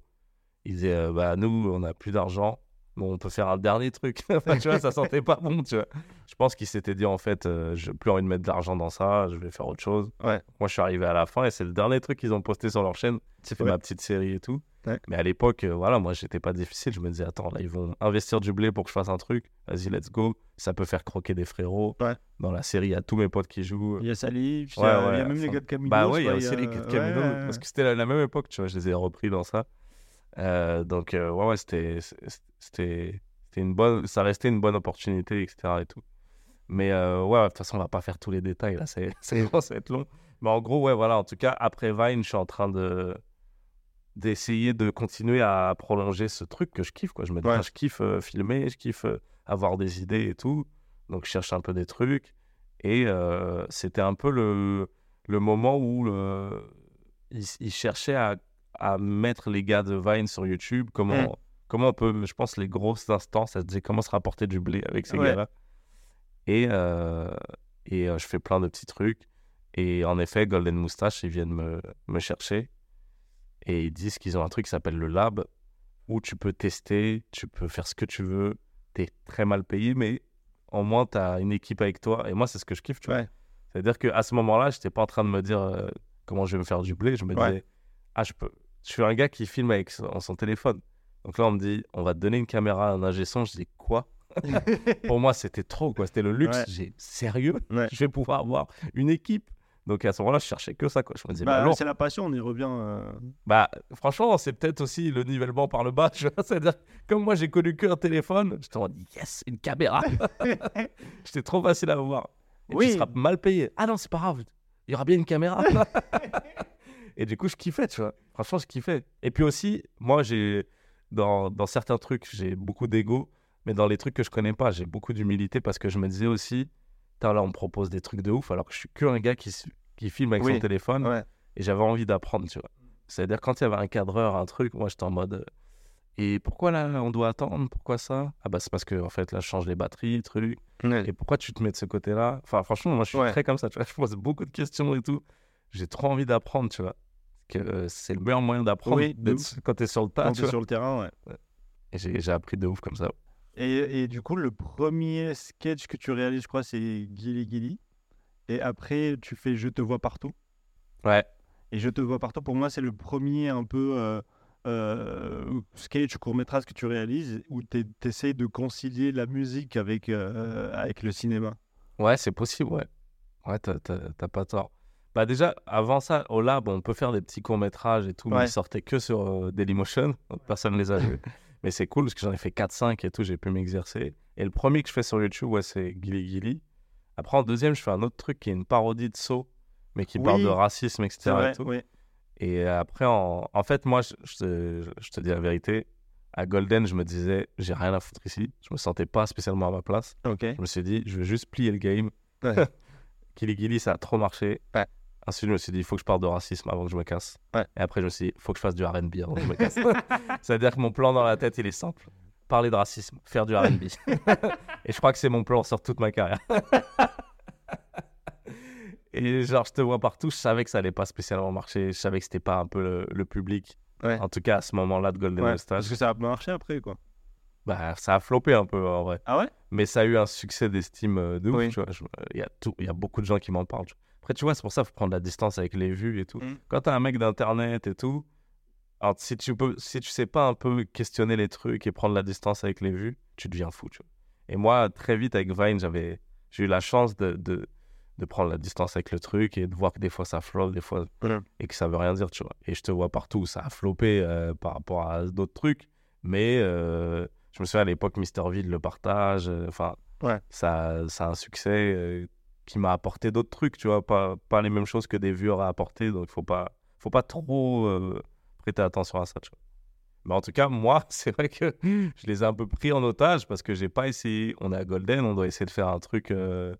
Ils disaient, euh, bah nous, on a plus d'argent, bon, on peut faire un dernier truc. Enfin, tu vois, ça sentait pas bon, tu vois. Je pense qu'ils s'étaient dit, en fait, euh, j'ai plus envie de mettre de l'argent dans ça, je vais faire autre chose. Ouais. Moi, je suis arrivé à la fin et c'est le dernier truc qu'ils ont posté sur leur chaîne. C'est C'est vrai. ma petite série et tout. Ouais. Mais à l'époque, euh, voilà, moi, j'étais pas difficile. Je me disais, attends, là, ils vont investir du blé pour que je fasse un truc. Vas-y, let's go. Ça peut faire croquer des frérots. Dans la série, il y a tous mes potes qui jouent. Il y a Salif, il y a, même les gars de Camino. Bah oui, il y a aussi les gars de Camino. Parce que c'était la, la même époque, tu vois, je les ai repris dans ça. Euh, donc, euh, ouais, ouais, c'était, c'était, c'était une bonne, ça restait une bonne opportunité, etc. Et tout. Mais euh, ouais, de toute façon, on va pas faire tous les détails, là, c'est, c'est, ça va être long. Mais en gros, ouais, voilà, en tout cas, après Vine, je suis en train de, d'essayer de continuer à prolonger ce truc que je kiffe, quoi. Je me dis, Ouais. ah, je kiffe filmer, je kiffe avoir des idées et tout. Donc, je cherche un peu des trucs. Et c'était un peu le, le moment où le, il, il cherchait à, à mettre les gars de Vine sur YouTube. Comment, Mm. comment on peut, je pense, les grosses instances, comment se rapporter du blé avec ces Ouais. gars-là. Et, euh, et euh, je fais plein de petits trucs. Et en effet, Golden Moustache, ils viennent me, me chercher. Et ils disent qu'ils ont un truc qui s'appelle le lab, où tu peux tester, tu peux faire ce que tu veux. Tu es très mal payé, mais au moins, tu as une équipe avec toi. Et moi, c'est ce que je kiffe, tu vois. C'est-à-dire qu'à ce moment-là, je n'étais pas en train de me dire euh, comment je vais me faire du blé. Je me Ouais. disais, ah, je peux. Je suis un gars qui filme avec son, son téléphone. Donc là, on me dit, on va te donner une caméra, un ingé son. Je dis, quoi? Pour moi, c'était trop, quoi. C'était le luxe. Ouais. J'ai sérieux? Ouais. Je vais pouvoir avoir une équipe. Donc à ce moment-là, je cherchais que ça, quoi. Je me disais, bah, Bah, c'est la passion, on y revient. euh. bah, franchement, c'est peut-être aussi le nivellement par le bas. C'est-à-dire, comme moi, j'ai connu qu'un téléphone, je t'en dis, yes, une caméra. J'étais trop facile à voir. Et Oui. tu seras mal payé. Ah non, c'est pas grave. Il y aura bien une caméra. Et du coup, je kiffais, tu vois. Franchement, je kiffais. Et puis aussi, moi, j'ai, dans, dans certains trucs, j'ai beaucoup d'ego. Mais dans les trucs que je connais pas, j'ai beaucoup d'humilité parce que je me disais aussi, là, on me propose des trucs de ouf alors que je suis que un gars qui, qui filme avec Oui. son téléphone Ouais. et j'avais envie d'apprendre, tu vois. C'est-à-dire, quand il y avait un cadreur, un truc, moi, j'étais en mode. Et pourquoi là, on doit attendre? Pourquoi ça? Ah, bah, c'est parce que, en fait, là, je change les batteries, truc. Ouais. Et pourquoi tu te mets de ce côté-là? Enfin, franchement, moi, je suis Ouais. très comme ça, tu vois. Je pose beaucoup de questions et tout. J'ai trop envie d'apprendre, tu vois. Que euh, c'est le meilleur moyen d'apprendre Oui, quand t'es sur le tas, Quand tu vois. sur le terrain, ouais. Et j'ai appris de ouf comme ça. Et, et du coup, le premier sketch que tu réalises, je crois, c'est Gilly Gilly. Et après, tu fais Je te vois partout. Ouais. Et Je te vois partout, pour moi, c'est le premier un peu euh, euh, sketch, court-métrage que tu réalises où tu essayes de concilier la musique avec, euh, avec le cinéma. Ouais, c'est possible, ouais. Ouais, t'as pas tort. Bah déjà, avant ça, au lab, on peut faire des petits courts-métrages et tout, mais Ouais. ils sortaient que sur euh, Dailymotion, personne les a vus. mais c'est cool parce que j'en ai fait 4-5 et tout, j'ai pu m'exercer. Et le premier que je fais sur YouTube, ouais, c'est Gilly Gilly. Après, en deuxième, je fais un autre truc qui est une parodie de Saw, mais qui parle de racisme, etc. Vrai, et tout. oui. Et après, en, en fait, moi, je, je te, je te dis la vérité, à Golden, je me disais, j'ai rien à foutre ici. Je me sentais pas spécialement à ma place. Je me suis dit, je vais juste plier le game. Ouais. Kili Gili, ça a trop marché. Ouais. Ensuite, je me suis dit, il faut que je parle de racisme avant que je me casse. Ouais. Et après, je me suis dit, il faut que je fasse du RB avant que je me casse. C'est-à-dire que mon plan dans la tête, il est simple. Parler de racisme, faire du RB. Et je crois que c'est mon plan sur toute ma carrière. Et genre, je te vois partout, je savais que ça allait pas spécialement marcher. Je savais que c'était pas un peu le, le public. Ouais. En tout cas, à ce moment-là de Golden Ouais, Moustache. Parce que ça a marché après, quoi. Bah, ça a floppé un peu en vrai. Ah ouais? Mais ça a eu un succès d'estime euh, de ouf, Oui. Je- Il y, a tout- il y a beaucoup de gens qui m'en parlent. tu vois. Après, tu vois, c'est pour ça qu'il faut prendre la distance avec les vues et tout. Mm. Quand t'as un mec d'internet et tout, alors, si tu peux, si tu sais pas un peu questionner les trucs et prendre la distance avec les vues, tu deviens fou, tu vois. Et moi, très vite avec Vine, j'avais, j'ai eu la chance de, de, de prendre la distance avec le truc et de voir que des fois ça floppe, des fois, et que ça veut rien dire, tu vois. Et je te vois partout, ça a floppé euh, par rapport à d'autres trucs, mais euh, je me souviens à l'époque, Mister Ville le partage, euh, enfin, Ouais. ça, ça a un succès euh, qui m'a apporté d'autres trucs, tu vois, pas, pas les mêmes choses que des vues auraient apporté, donc faut pas, faut pas trop euh, prêter attention à ça, tu vois. Mais en tout cas, moi, c'est vrai que je les ai un peu pris en otage parce que j'ai pas essayé. On est à Golden, on doit essayer de faire un truc euh,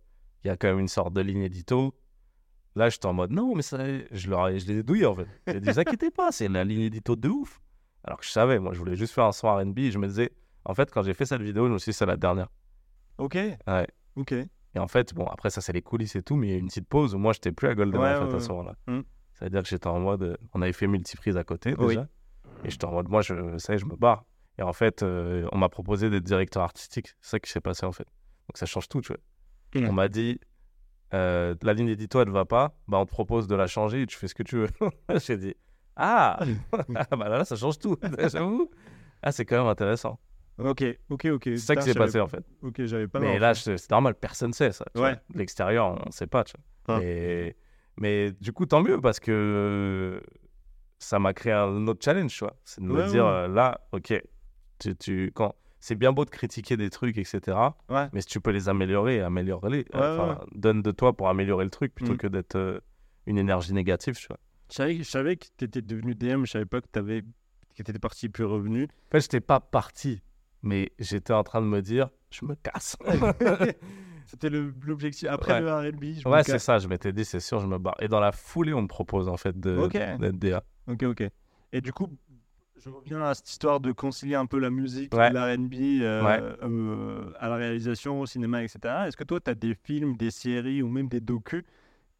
il y a quand même une sorte de ligne édito. Là, j'étais en mode non, mais ça, je, leur ai- je les ai douillés en fait. J'ai dit, vous inquiétez pas, c'est la ligne édito de ouf. Alors que je savais, moi, je voulais juste faire un son RB. Je me disais, en fait, quand j'ai fait cette vidéo, je me suis dit, c'est la dernière. Ok. Ouais. Ok. Et en fait, bon, après, ça, c'est les coulisses et tout, mais il y a eu une petite pause où moi, j'étais plus à Golden Ouais, en fait, ouais, à ce moment-là. Mm. C'est-à-dire que j'étais en mode. On avait fait multiprise à côté déjà. Oui. Et j'étais en mode, moi, je, ça y est, je me barre. Et en fait, euh, on m'a proposé d'être directeur artistique. C'est ça qui s'est passé, en fait. Donc, ça change tout, tu vois. Mm. On m'a dit, euh, la ligne édito, elle va pas. Bah, on te propose de la changer et tu fais ce que tu veux. J'ai dit, ah Ah, Bah là, ça change tout. J'avoue. Ah, c'est quand même intéressant. Ok. Ok. Ok. C'est ça qui s'est passé, en fait. Ok, j'avais pas. Mais là, c'est normal, personne sait ça. Ouais. l'extérieur, on sait pas. tu vois. Ah. Mais, mais du coup, tant mieux parce que ça m'a créé un autre challenge, tu vois. C'est de me dire, ouais. euh, là, ok, tu, tu, quand... c'est bien beau de critiquer des trucs, etc. Ouais. Mais si tu peux les améliorer, Enfin, Donne de toi pour améliorer le truc plutôt Mm. que d'être euh, une énergie négative, tu vois. Je savais, je savais que tu étais devenu DM, je savais pas que tu avais que étais parti puis revenu. En fait, j'étais pas parti, mais j'étais en train de me dire, je me casse. C'était l'objectif. Après Ouais. le RB, je me ouais, c'est ça, je m'étais dit, c'est sûr, je me barre. Et dans la foulée, on me propose en fait d'être DA. Ok, ok. Et du coup, je reviens à cette histoire de concilier un peu la musique, Ouais. l'R&B euh, Ouais. euh, à la réalisation, au cinéma, etc. Est-ce que toi, tu as des films, des séries ou même des docus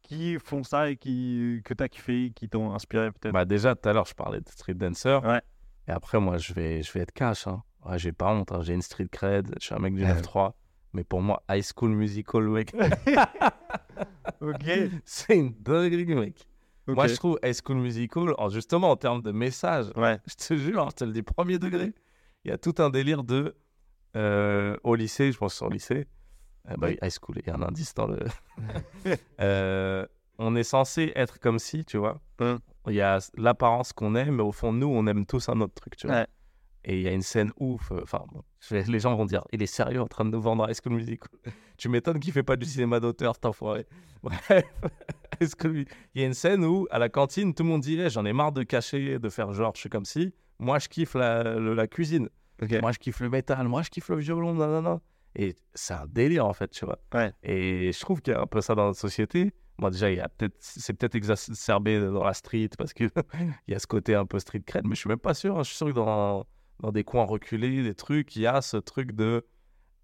qui font ça et qui, que tu as kiffé, qui t'ont inspiré peut-être? Bah déjà, tout à l'heure, je parlais de Street Dancer. Ouais. Et après, moi, je vais, je vais être cash. Hein. Ouais, j'ai pas honte. hein. J'ai une street cred. Je suis un mec du 9-3. Mais pour moi, High School Musical, mec, Ok. c'est une dinguerie, mec. ok. Moi, je trouve High School Musical, en, justement, en termes de message, Ouais. je te jure, hein, je te le dis premier degré, il y a tout un délire de. euh, au lycée, je pense au lycée. euh, bah, Oui. High School, il y a un indice dans le. Euh, on est censé être comme si, tu vois. Hum. Il y a l'apparence qu'on aime, mais au fond, nous, on aime tous un autre truc, tu vois. Ouais. Et il y a une scène ouf. euh, Enfin, bon, les gens vont dire il est sérieux en train de nous vendre High School Musical. tu m'étonnes qu'il fait pas du cinéma d'auteur, cet enfoiré. Bref, il y a une scène où, à la cantine, tout le monde dirait j'en ai marre de cacher, de faire genre, je suis comme si. Moi, je kiffe la, le- la cuisine. Moi, je kiffe le métal. Moi, je kiffe le violon. Nanana. Et c'est un délire, en fait, tu vois. Ouais. Et je trouve qu'il y a un peu ça dans notre société. Moi, déjà, il y a peut-être, c'est peut-être exacerbé dans la street parce qu'il y a ce côté un peu street cred, mais je suis même pas sûr. hein. Je suis sûr que dans, dans des coins reculés, des trucs, il y a ce truc de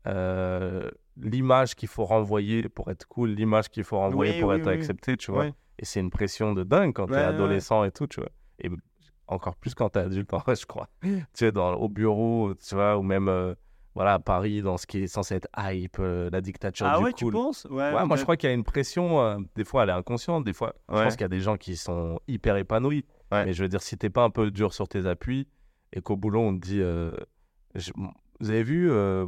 euh, l'image qu'il faut renvoyer pour être cool, l'image qu'il faut renvoyer Oui, pour oui, être oui. accepté, tu vois. Et c'est une pression de dingue quand Ouais, t'es adolescent et tout, tu vois. Et encore plus quand t'es adulte, en vrai, je crois. tu sais, dans, au bureau, tu vois, ou même euh, voilà, à Paris, dans ce qui est censé être hype, euh, la dictature Ah du ouais, tu cool. penses? Ouais, Ouais, moi je crois qu'il y a une pression, euh, des fois elle est inconsciente, des fois je Ouais. pense qu'il y a des gens qui sont hyper épanouis. Ouais. Mais je veux dire, si t'es pas un peu dur sur tes appuis et qu'au boulot on te dit, euh, je- vous avez vu, euh,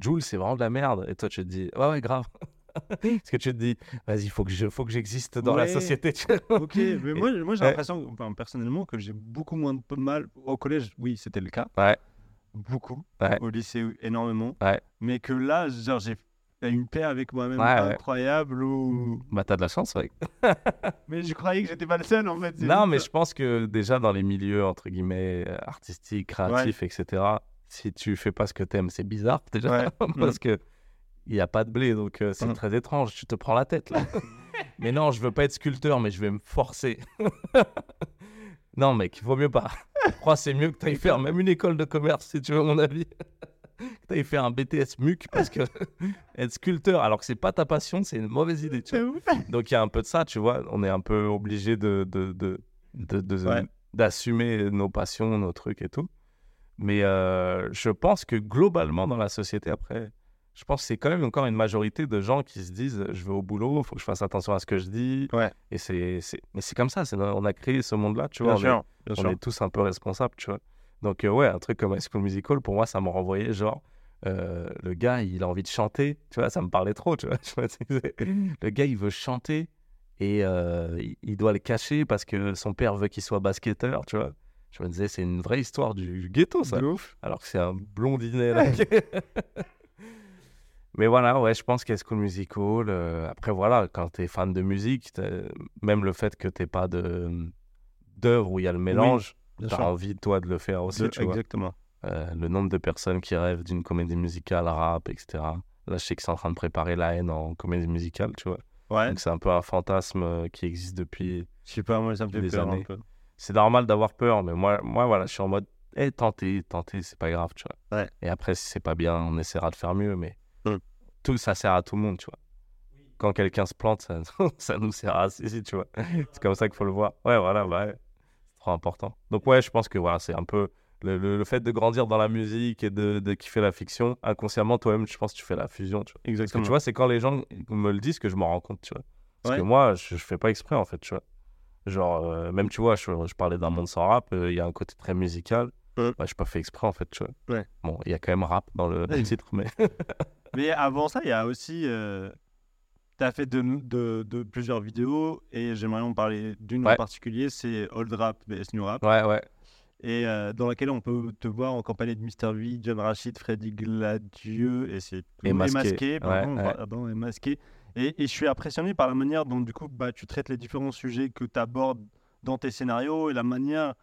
Jules c'est vraiment de la merde, et toi tu te dis, ouais, ouais, grave. Parce que tu te dis, vas-y, je, faut que j'existe dans la société. Ok, mais moi, moi j'ai l'impression, enfin, personnellement, que j'ai beaucoup moins de mal. Au collège, oui, c'était le cas. Ouais. Beaucoup. Ouais. Au lycée, énormément. Ouais. Mais que là, genre, j'ai fait une paix avec moi-même Ouais, ouais. incroyable. Où... Bah t'as de la chance, ouais. Mais je croyais que j'étais pas le seul, en fait. Non, mais ça. je pense que déjà dans les milieux, entre guillemets, euh, artistiques, créatifs, etc., si tu fais pas ce que t'aimes, c'est bizarre déjà. Parce que il n'y a pas de blé, donc euh, c'est Mm. très étrange. Tu te prends la tête là. mais non, je veux pas être sculpteur, mais je vais me forcer. non, mec, il vaut mieux pas. Je crois que c'est mieux que tu ailles faire même une école de commerce, si tu veux mon avis. Que tu faire un BTS MUC, parce que être sculpteur, alors que c'est pas ta passion, c'est une mauvaise idée. Tu vois. Donc il y a un peu de ça, tu vois. On est un peu obligé de, de, de, de- de- Ouais. d'assumer nos passions, nos trucs et tout. Mais euh, je pense que globalement dans la société, après, je pense que c'est quand même encore une majorité de gens qui se disent je vais au boulot, il faut que je fasse attention à ce que je dis. Ouais. Et c'est, Mais c'est comme ça, c'est... on a créé ce monde-là, tu vois. Bien on est- sûr. Bien on sûr. est tous un peu responsables, tu vois. Donc, euh, ouais, un truc comme High School Musical, pour moi, ça me renvoyait genre, euh, le gars, il a envie de chanter, tu vois, ça me parlait trop, tu vois. Je me disais, le gars, il veut chanter et euh, il- doit le cacher parce que son père veut qu'il soit basketteur, tu vois. Je me disais, c'est une vraie histoire du, ghetto, ça. Ouf. Alors que c'est un blondinet, là. Mais voilà, ouais, je pense qu'High School Musical, euh, après, voilà, quand t'es fan de musique, même le fait que t'aies pas de d'œuvre où il y a le mélange, T'as sûr. envie, toi, de le faire aussi, De- tu vois. Euh, le nombre de personnes qui rêvent d'une comédie musicale, rap, etc. Là, je sais que c'est en train de préparer La haine en comédie musicale, tu vois. Ouais. Donc, c'est un peu un fantasme euh, qui existe depuis. Je sais pas, moi, ça me fait peur un années. peu. C'est normal d'avoir peur, mais moi, moi, voilà, je suis en mode, eh, tentez, tentez, c'est pas grave, tu vois. Ouais. Et après, si c'est pas bien, on essaiera de faire mieux, mais Hmm. tout ça sert à tout le monde, tu vois. Quand quelqu'un se plante, ça, ça nous sert à si, tu vois. C'est comme ça qu'il faut le voir. Ouais, voilà, bah, ouais. Important. Donc, ouais, je pense que voilà, c'est un peu le, le- le fait de grandir dans la musique et de, de kiffer la fiction. Inconsciemment, toi-même, je pense que tu fais la fusion, tu vois. Parce que Exactement. tu vois, c'est quand les gens me le disent que je m'en rends compte, tu vois. Parce Ouais. que moi, je, je fais pas exprès, en fait, tu vois. Genre, euh, même, tu vois, je, je parlais d'un monde sans rap, euh, il y a un côté très musical. Ouais. Bah, je pas fait exprès, en fait, tu vois. Ouais. Bon, il y a quand même rap dans le, titre, mais. Mais avant ça, il y a aussi. euh, tu as fait de, de, de plusieurs vidéos et j'aimerais en parler d'une en particulier c'est Old Rap vs New Rap. ouais, ouais. Et euh, dans laquelle on peut te voir en compagnie de Mr. V, John Rachid, Freddy Gladieux et c'est. Et Masqué. pardon, Ouais, ouais. pardon, et Masqué. Et, et je suis impressionné par la manière dont du coup bah, tu traites les différents sujets que tu abordes dans tes scénarios et la manière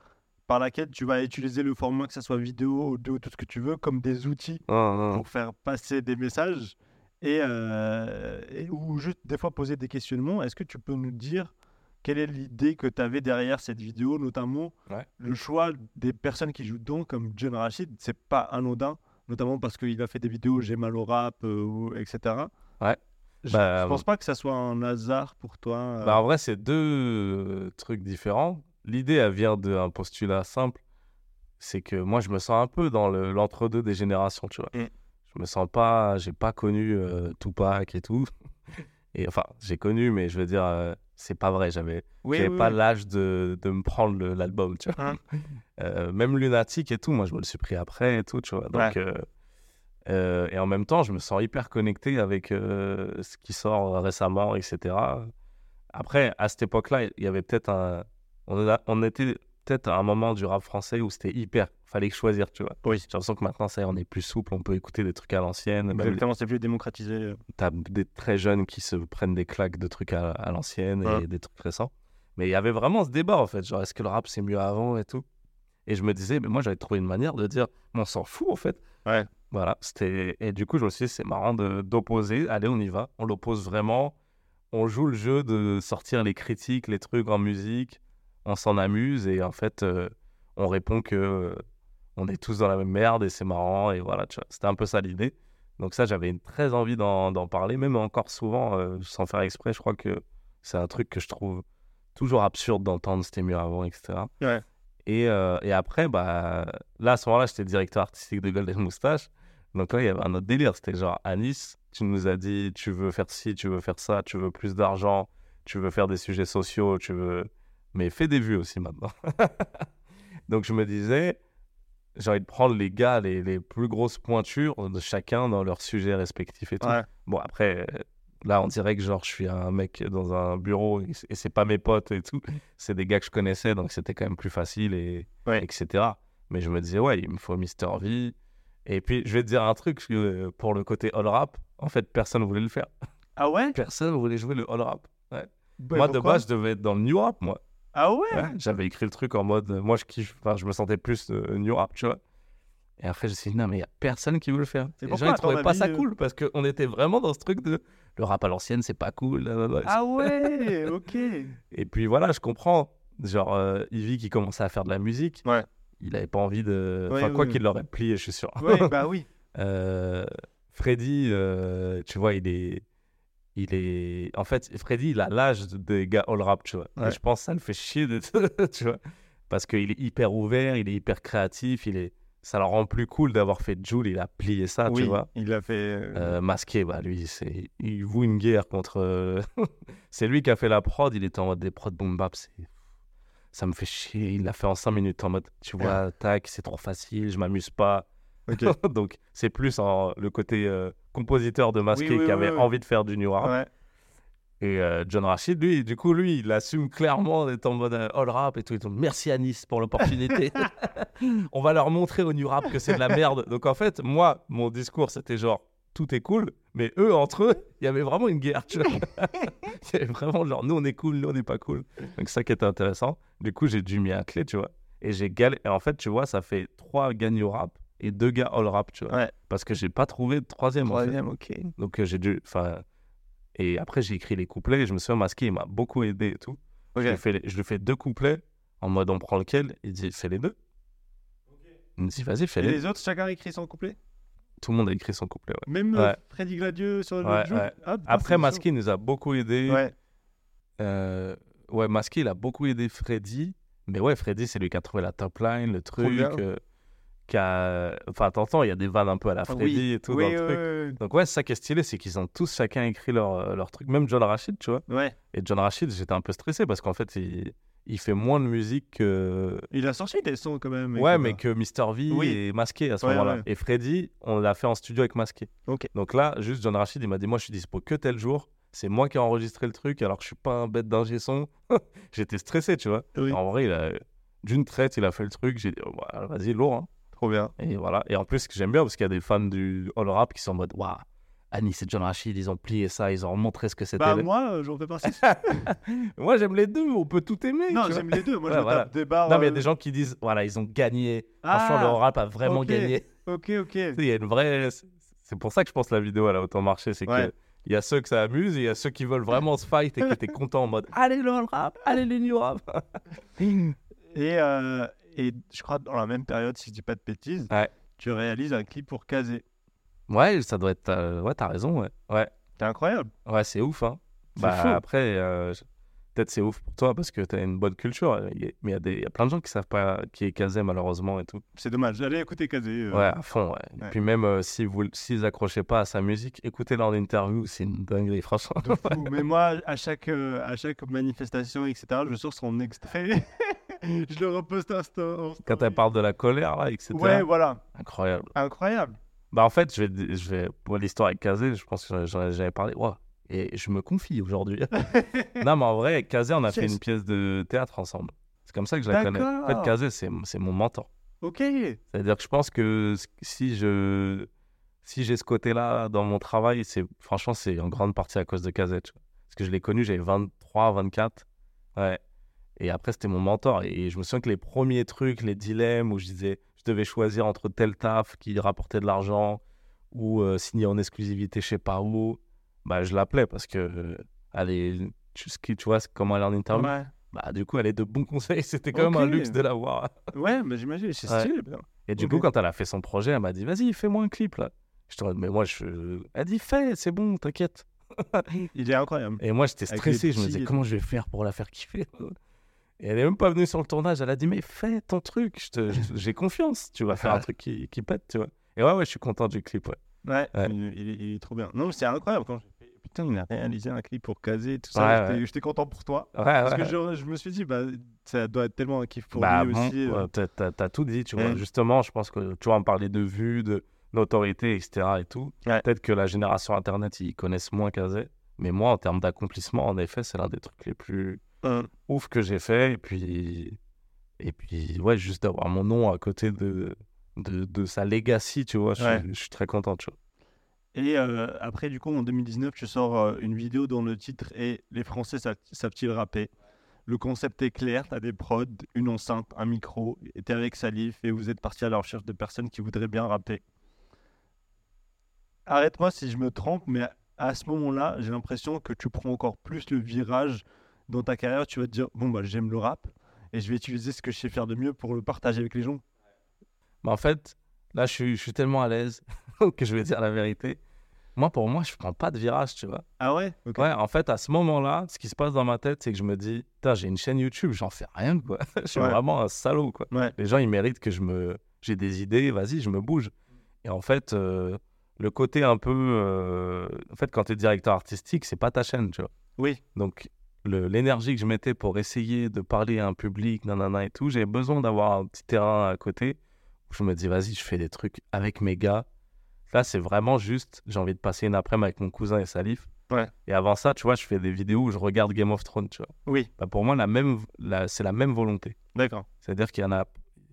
par laquelle tu vas utiliser le format, que ce soit vidéo, audio, tout ce que tu veux, comme des outils Non, non. pour faire passer des messages et, euh, et- ou juste des fois poser des questionnements. Est-ce que tu peux nous dire quelle est l'idée que tu avais derrière cette vidéo, notamment Ouais. le choix des personnes qui jouent dedans, comme John Rachid, c'est pas anodin, notamment parce qu'il a fait des vidéos J'ai mal au rap, euh, etc. Ouais. Je, Bah, je pense pas que ça soit un hasard pour toi. euh. Bah, en vrai, c'est deux euh, trucs différents. L'idée, elle vient d'un postulat simple. C'est que moi, je me sens un peu dans le- l'entre-deux des générations, tu vois. Mm. Je me sens pas, j'ai pas connu euh, Tupac et tout. Et enfin, j'ai connu, mais je veux dire, euh, c'est pas vrai. J'avais Oui, pas oui. l'âge de, de me prendre l'album, tu vois. Hein. Euh, même Lunatic et tout, moi, je me le suis pris après et tout, tu vois. Donc, Ouais. euh, et en même temps, je me sens hyper connecté avec ce qui sort récemment, etc. Après, à cette époque-là, il y avait peut-être un. On, a- on était peut-être à un moment du rap français où c'était hyper. Fallait choisir, tu vois. Oui. J'ai l'impression que maintenant, ça on est plus souple, on peut écouter des trucs à l'ancienne. Les- Exactement, c'est plus démocratisé. euh. T'as des très jeunes qui se prennent des claques de trucs à, à l'ancienne et des trucs récents. Mais il y avait vraiment ce débat, en fait. Genre, est-ce que le rap, c'est mieux avant et tout? Et je me disais, mais moi, j'avais trouvé une manière de dire, mais on s'en fout, en fait. Ouais. Voilà. C'était... Et du coup, je me suis dit, c'est marrant d'opposer. Allez, on y va. On l'oppose vraiment. On joue le jeu de sortir les critiques, les trucs en musique. On s'en amuse. Et en fait, euh, on répond que euh, on est tous dans la même merde et c'est marrant. Et voilà. C'était un peu ça l'idée. Donc ça, j'avais très envie d'en, parler, même encore souvent, euh, sans faire exprès. Je crois que c'est un truc que je trouve toujours absurde d'entendre, c'était mieux avant, etc. Ouais. Et, et après, bah, là, à ce moment-là, j'étais directeur artistique de Golden Moustache. Donc là, il y avait un autre délire. C'était genre, à Nice, tu nous as dit, tu veux faire ci, tu veux faire ça, tu veux plus d'argent, tu veux faire des sujets sociaux, tu veux... Mais fais des vues aussi maintenant. Donc je me disais, j'ai envie de prendre les gars, les, les plus grosses pointures de chacun dans leur sujet respectif et tout. Ouais. Bon, après, là, on dirait que genre, je suis un mec dans un bureau et, et c'est pas mes potes et tout. C'est des gars que je connaissais, donc c'était quand même plus facile, et, Ouais. etc. Mais je me disais, ouais, il me faut Mister V. Et puis, je vais te dire un truc euh, pour le côté all rap. En fait, personne voulait le faire. Ah ouais? Personne voulait jouer le all rap. Bah, moi, de base, je devais être dans le new rap, moi. Ah ouais, Ouais, J'avais écrit le truc en mode, moi je kiffe, enfin je me sentais plus euh, new rap, tu vois. Et après je me suis dit, non mais il n'y a personne qui veut le faire. Les gens ils trouvaient pas ça euh cool parce qu'on était vraiment dans ce truc de le rap à l'ancienne c'est pas cool. Ah ouais, ok. Et puis voilà, je comprends. Genre euh, Ivy qui commençait à faire de la musique, Ouais. il avait pas envie de. Enfin ouais, quoi qu'il l'aurait plié, je suis sûr. Ouais, bah oui. Euh, Freddy, tu vois, il est. Il est. En fait, Freddy, il a l'âge des gars all rap, tu vois. Ouais. Et je pense que ça le fait chier, de... tu vois. Parce qu'il est hyper ouvert, il est hyper créatif, il est. Ça le rend plus cool d'avoir fait Joule, il a plié ça, oui, tu vois. il a fait. euh, Euh, masqué, bah lui, c'est, il voue une guerre contre. euh, c'est lui qui a fait la prod. Il était en mode des prods boom bap. C'est, ça me fait chier. Il l'a fait en 5 minutes en mode, tu vois, tac, c'est trop facile, je m'amuse pas. Donc c'est plus le côté euh, compositeur de masqué Oui, oui, qui avait oui. envie de faire du new rap. Ouais. Et euh, John Rachid, lui, du coup, lui, il assume clairement d'être en mode euh, all rap et tout. Dit merci à Nice pour l'opportunité. On va leur montrer au new rap que c'est de la merde. Donc en fait, moi, mon discours, c'était genre tout est cool, mais eux, entre eux, il y avait vraiment une guerre. Tu vois il y avait vraiment genre nous, on est cool, nous, on n'est pas cool. Donc ça qui était intéressant. Du coup, j'ai dû m'y atteler, tu vois. Et j'ai galé. Et en fait, tu vois, ça fait trois gagnes au rap et deux gars all rap, tu vois. Ouais. Parce que j'ai pas trouvé de troisième. en fait. Troisième, ok. Donc euh, j'ai dû. Enfin. Et après, j'ai écrit les couplets. Et je me souviens, Masqué, il m'a beaucoup aidé et tout. Je, lui fais les- je lui fais deux couplets en mode on prend lequel? Il dit fais les deux. Il me dit vas-y, fais Et les deux. les autres, chacun a écrit son couplet? Tout le monde a écrit son couplet. ouais. Même euh, Ouais. Freddy Gladieux sur le Ouais, ouais. Ah, Après, il nous a beaucoup aidé. Ouais. Euh, ouais, Masqué, il a beaucoup aidé Freddy. Mais ouais, Freddy, c'est lui qui a trouvé la top line, le truc. euh, qui a... Enfin, t'entends, il y a des vannes un peu à la Freddy oui. et tout Oui, dans le truc. Donc ouais, c'est ça qui est stylé, c'est qu'ils ont tous chacun écrit leur, euh, leur truc. Même John Rachid, tu vois. ouais. Et John Rachid, j'étais un peu stressé parce qu'en fait, il, il fait moins de musique que... Il a sorti des sons quand même. ouais, mais que Mr. V Oui. et Masqué à ce Ouais, moment-là. ouais. Et Freddy, on l'a fait en studio avec Masqué. Donc là, juste John Rachid, il m'a dit, moi, je suis dispo que tel jour. C'est moi qui ai enregistré le truc, alors que je suis pas un bête d'ingé son. J'étais stressé, tu vois. Oui. En vrai, a... d'une traite, il a fait le truc. J'ai dit, oh, bah, vas-y, lourd. hein. Trop bien. Et voilà. Et en plus, ce que j'aime bien, parce qu'il y a des fans du all rap qui sont en mode, waouh, Annie, c'est John Rachid, ils ont plié ça, ils ont montré ce que c'était. Bah, moi, euh, j'en fais partie. Moi, j'aime les deux, on peut tout aimer. non, j'aime les deux. Moi, Ouais, je voilà. tape des barres. Non, mais il y a euh, des gens qui disent, voilà, ils ont gagné. Ah, Franchement, le rap a vraiment gagné. Ok, ok. Il y a une vraie. C'est pour ça que je pense que la vidéo, elle a autant marché. C'est Ouais. que. Il y a ceux que ça amuse et il y a ceux qui veulent vraiment se fight et qui étaient contents en mode Allez le rap, allez le new rap. Et, euh, et je crois dans la même période, si je dis pas de bêtises, Ouais. tu réalises un clip pour Kazé. Ouais, ça doit être. euh, Ouais, t'as raison, ouais. Ouais, C'est incroyable. ouais c'est ouf, hein. Bah, fou. après, euh, peut-être c'est ouf pour toi parce que t'as une bonne culture. Mais il y, y a plein de gens qui savent pas qui est Kazé, malheureusement, et tout. C'est dommage. Allez écouter Kazé. euh. Ouais, à fond, ouais. Et puis même si vous s'ils accrochaient pas à sa musique, écoutez-le en interview, c'est une dinguerie, franchement. de fou. Mais moi, à chaque, à chaque manifestation, etc., je sors son extrait. je le reposte en Quand elle parle de la colère, là, etc. Ouais, voilà. Incroyable. Incroyable. Bah en fait, je vais, je vais pour l'histoire avec Kazé, je pense que j'en ai jamais parlé. Ouah. Et je me confie aujourd'hui. non, mais en vrai, avec Kazé, on a fait une pièce de théâtre ensemble. C'est comme ça que je la connais. En fait. Kazé, c'est mon mentor. Ok. C'est-à-dire que je pense que si je si j'ai ce côté-là dans mon travail, c'est franchement, c'est en grande partie à cause de Kazé. Parce que je l'ai connu, j'avais 23, 24. Ouais. Et après, c'était mon mentor. Et je me souviens que les premiers trucs, les dilemmes où je disais, je devais choisir entre tel taf qui rapportait de l'argent ou euh, signer en exclusivité, je sais pas où, bah, je l'appelais parce que, euh, est, tu, vois comment elle est en interview. Ouais. Bah, du coup, elle est de bons conseils. C'était quand même un luxe de l'avoir. Ouais, mais j'imagine, c'est Ouais. stylé. bien. Et du coup, quand elle a fait son projet, elle m'a dit, vas-y, fais-moi un clip là. Je te mais moi, je. Elle dit, fais, c'est bon, t'inquiète. Il est incroyable. Et moi, j'étais stressé. Je me disais, comment je vais faire pour la faire kiffer Et elle est même pas venue sur le tournage. Elle a dit, mais fais ton truc. J'ai confiance. Tu vas faire un truc qui, qui pète, tu vois. Et ouais, ouais, je suis content du clip, ouais. Ouais, Ouais. Il, il est, il est trop bien. Non, c'est incroyable. Quand j'ai fait, putain, il a réalisé un clip pour Kazé, tout ça. Ouais, J'étais- ouais. Content pour toi. Parce que je, je me suis dit, bah, ça doit être tellement un kiff pour Bah, lui bon, aussi. euh. t'as- t'as tout dit, tu vois. Justement, je pense que tu vois, on parlait de vues, de notoriété, etc. et tout. Peut-être que la génération Internet, ils connaissent moins Kazé. Mais moi, en termes d'accomplissement, en effet, c'est l'un des trucs les plus Hum. ouf que j'ai fait. Et puis, et puis ouais, juste d'avoir mon nom à côté de, de, de sa legacy, tu vois, je, Ouais. suis- je suis très content, tu vois. Et euh, après, du coup, en 2019, tu sors euh, une vidéo dont le titre est Les Français sa- savent-ils rapper Le concept est clair, tu as des prods, une enceinte, un micro, et tu avec Salif et vous êtes parti à la recherche de personnes qui voudraient bien rapper. Arrête-moi si je me trompe, mais à ce moment-là, j'ai l'impression que tu prends encore plus le virage dans ta carrière. Tu vas te dire, bon, bah, j'aime le rap et je vais utiliser ce que je sais faire de mieux pour le partager avec les gens. Mais en fait, là, je suis, je suis tellement à l'aise que je vais dire la vérité. Moi, pour moi, je prends pas de virage, tu vois. Ah ouais? Ouais, en fait, à ce moment-là, ce qui se passe dans ma tête, c'est que je me dis, putain, j'ai une chaîne YouTube, j'en fais rien, quoi. je suis Ouais. vraiment un salaud, quoi. Ouais. Les gens, ils méritent que je me. J'ai des idées, vas-y, je me bouge. Et en fait, euh, le côté un peu. euh, En fait, quand tu es directeur artistique, c'est pas ta chaîne, tu vois. Oui. Donc, l'énergie que je mettais pour essayer de parler à un public, nanana et tout, j'ai besoin d'avoir un petit terrain à côté où je me dis, vas-y, je fais des trucs avec mes gars. Là, c'est vraiment juste, j'ai envie de passer une après-midi avec mon cousin et Salif. Ouais. Et avant ça, tu vois, je fais des vidéos où je regarde Game of Thrones, tu vois. Oui, Bah, pour moi, la même, la- c'est la même volonté. d'accord. C'est-à-dire qu'il y en a.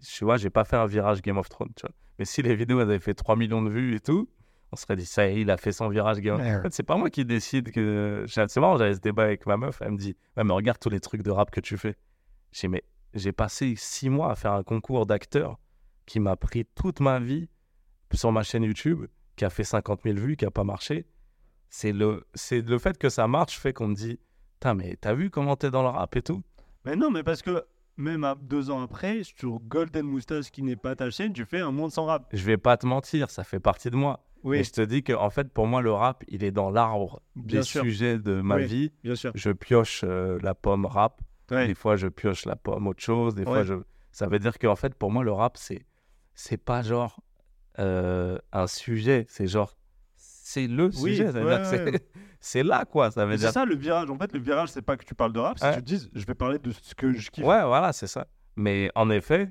Tu vois, j'ai pas fait un virage Game of Thrones, tu vois. Mais si les vidéos elles avaient fait 3 millions de vues et tout, on serait dit, ça il a fait son virage Thrones. En fait, c'est pas moi qui décide que. C'est marrant, j'avais ce débat avec ma meuf. Elle me dit, ouais, mais regarde tous les trucs de rap que tu fais. J'ai mais j'ai passé 6 mois à faire un concours d'acteur qui m'a pris toute ma vie sur ma chaîne YouTube qui a fait 50 000 vues, qui a pas marché. C'est le, c'est le fait que ça marche fait qu'on me dit, putain, mais t'as vu comment t'es dans le rap et tout? Mais non, mais parce que même à deux ans après, sur Golden Moustache qui n'est pas ta chaîne, tu fais un monde sans rap. Je vais pas te mentir, ça fait partie de moi. Oui, Et je te dis que en fait, pour moi, le rap, il est dans l'arbre des sûr. sujets de ma Oui. vie. bien sûr. Je pioche euh, la pomme rap. Des fois, je pioche la pomme autre chose. Des fois, je... ça veut dire qu'en fait, pour moi, le rap, c'est c'est pas genre euh, un sujet. C'est genre, c'est le sujet. C'est- là, quoi. Ça veut dire. C'est ça le virage. En fait, le virage, c'est pas que tu parles de rap, c'est que tu te dises, je vais parler de ce que je kiffe. Ouais, voilà, c'est ça. Mais en effet,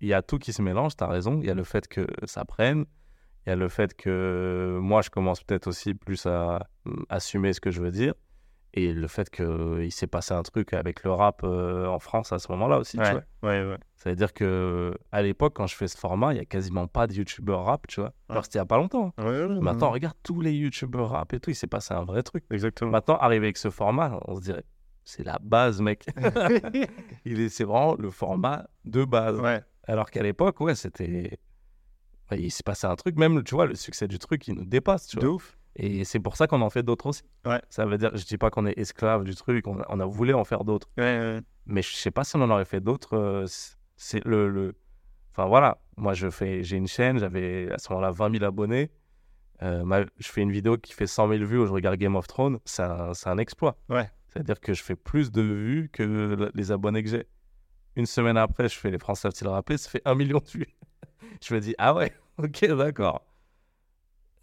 il y a tout qui se mélange, tu as raison. Il y a le fait que ça prenne. Il y a le fait que moi, je commence peut-être aussi plus à mm, assumer ce que je veux dire. Et le fait qu'il s'est passé un truc avec le rap euh, en France à ce moment-là aussi, tu ouais, vois. ouais, ouais. Ça veut dire que à l'époque, quand je fais ce format, il y a quasiment pas de youtubeurs rap, tu vois. Alors c'était il y a pas longtemps. hein. Maintenant, regarde tous les youtubeurs rap et tout, il s'est passé un vrai truc. exactement. Maintenant, arrivé avec ce format, on se dirait, c'est la base, mec. il est, c'est vraiment le format de base. ouais, Alors qu'à l'époque, ouais, c'était. Il s'est passé un truc, même, tu vois, le succès du truc, il nous dépasse, tu de vois. ouf. Et c'est pour ça qu'on en fait d'autres aussi. Ouais. Ça veut dire, je dis pas qu'on est esclave du truc, on a, on a voulu en faire d'autres. Ouais, ouais. Mais je sais pas si on en aurait fait d'autres. euh, c- c'est le, le. Enfin voilà, moi je fais, j'ai une chaîne, j'avais à ce moment-là 20 000 abonnés. Euh, ma- je fais une vidéo qui fait 100 000 vues où je regarde Game of Thrones, c'est un, c'est un exploit. Ouais. C'est-à-dire que je fais plus de vues que le- les abonnés que j'ai. Une semaine après, je fais les Français savent-ils rapper, ça fait un million de vues. je me dis, ah ouais, ok, d'accord.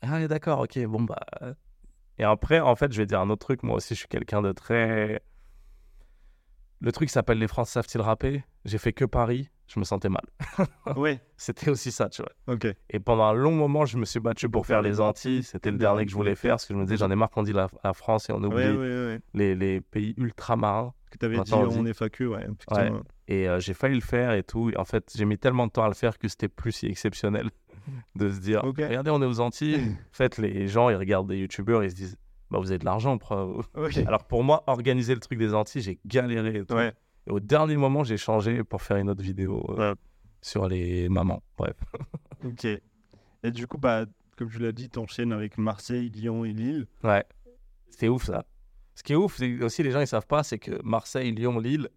Ah ouais, d'accord, ok, bon bah. euh. Et après, en fait, je vais dire un autre truc. Moi aussi, je suis quelqu'un de très. Le truc s'appelle Les Français savent-ils rapper? J'ai fait que Paris, je me sentais mal. Ouais, C'était aussi ça, tu vois. ok. Et pendant un long moment, je me suis battu pour faire les Antilles. C'était le dernier que je voulais faire parce que je me disais, j'en ai marre qu'on dit la, la France et on oublie Ouais, ouais, ouais. les, les pays ultramarins. Que t'avais dit Maintenant, on dit- FAQ, ouais. effectivement. Et euh, j'ai failli le faire et tout. Et en fait, j'ai mis tellement de temps à le faire que c'était plus si exceptionnel de se dire. Regardez, on est aux Antilles. en fait, les gens, ils regardent des youtubeurs, ils se disent bah, Vous avez de l'argent. pro- Ok. Alors pour moi, organiser le truc des Antilles, j'ai galéré. Et, tout. Ouais. Et au dernier moment, j'ai changé pour faire une autre vidéo euh, Ouais. sur les mamans. Bref. Ok. Et du coup, bah, comme tu l'as dit, t'enchaînes avec Marseille, Lyon et Lille. Ouais. C'était ouf ça. Ce qui est ouf, c'est aussi les gens ils savent pas, c'est que Marseille, Lyon, Lille,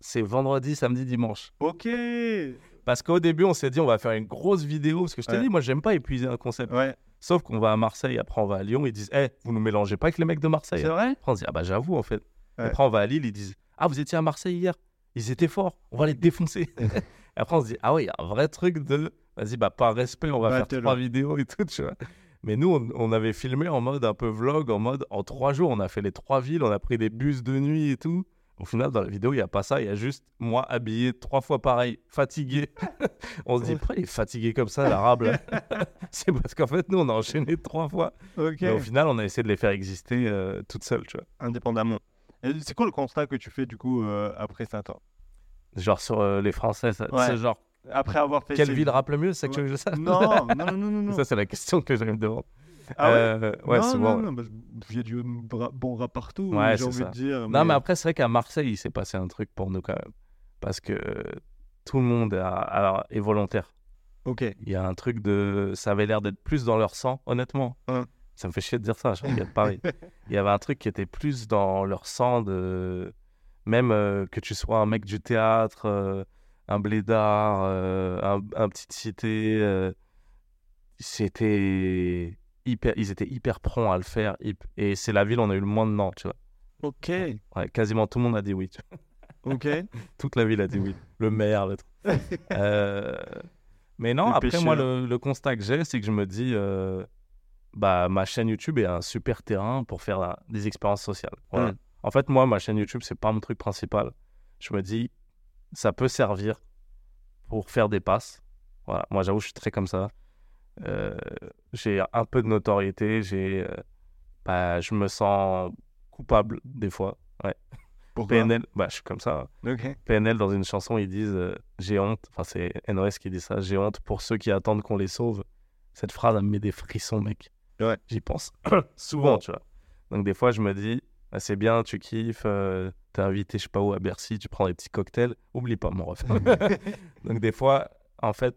c'est vendredi, samedi, dimanche. Ok. Parce qu'au début, on s'est dit on va faire une grosse vidéo. Parce que je t'ai Ouais. dit, moi j'aime pas épuiser un concept. Ouais. Sauf qu'on va à Marseille, après on va à Lyon, ils disent Eh, vous nous mélangez pas avec les mecs de Marseille. C'est vrai? Après on se dit Ah bah j'avoue en fait. Ouais. Après on va à Lille, ils disent Ah vous étiez à Marseille hier Ils étaient forts, on va les défoncer. après on se dit Ah ouais, il y a un vrai truc de Vas-y, bah par respect, on va Battle. faire trois vidéos et tout, tu vois. Mais nous, on, on avait filmé en mode un peu vlog, en mode en trois jours, on a fait les trois villes, on a pris des bus de nuit et tout. Au final, dans la vidéo, il n'y a pas ça, il y a juste moi habillé trois fois pareil, fatigué. on se dit, pourquoi il est fatigué comme ça, l'arabe C'est parce qu'en fait, nous, on a enchaîné trois fois. Ok. Mais au final, on a essayé de les faire exister euh, toutes seules, tu vois. Indépendamment. C'est quoi le constat que tu fais du coup euh, après ça toi? Genre sur euh, les Français, ça- Ouais. c'est genre, Après avoir fait. quelle ville rappe le mieux C'est que je sache Non, non, non, non, non. non. Ça, c'est la question que je me demande. Ah ouais? Euh, ouais, non, souvent. non, non, bah, a du bon rap partout, Ouais, j'ai c'est envie ça. de dire. Non, mais après, c'est vrai qu'à Marseille, il s'est passé un truc pour nous quand même. Parce que euh, tout le monde a- a- est volontaire. Ok. Il y a un truc de. Ça avait l'air d'être plus dans leur sang, honnêtement. Ouais. Ça me fait chier de dire ça, je regarde Paris. Il y avait un truc qui était plus dans leur sang, de... même euh, que tu sois un mec du théâtre, euh, un blédard, euh, un, un petite cité. euh, C'était hyper. Ils étaient hyper prompts à le faire. Et c'est la ville où on a eu le moins de non, tu vois. Ok. Ouais, quasiment tout le monde a dit oui. Ok. Toute la ville a dit oui. Le maire, le truc. Euh, Mais non, Le après, moi, le, le constat que j'ai, c'est que je me dis, euh, bah, ma chaîne YouTube est un super terrain pour faire des expériences sociales. Voilà. Mm. En fait, moi, ma chaîne YouTube, c'est pas mon truc principal. Je me dis, ça peut servir pour faire des passes. Voilà. Moi, j'avoue, je suis très comme ça. Euh, j'ai un peu de notoriété. J'ai, euh, bah, je me sens coupable des fois. Pourquoi? PNL, bah, je suis comme ça. Ok. PNL, dans une chanson, ils disent euh, J'ai honte. Enfin, c'est NOS qui dit ça. J'ai honte pour ceux qui attendent qu'on les sauve. Cette phrase, elle me met des frissons, mec. Ouais. J'y pense souvent, tu vois. Donc, des fois, je me dis ah, C'est bien, tu kiffes. euh, T'es invité, je sais pas où, à Bercy, tu prends des petits cocktails. Oublie pas, mon ref. Donc, des fois, en fait.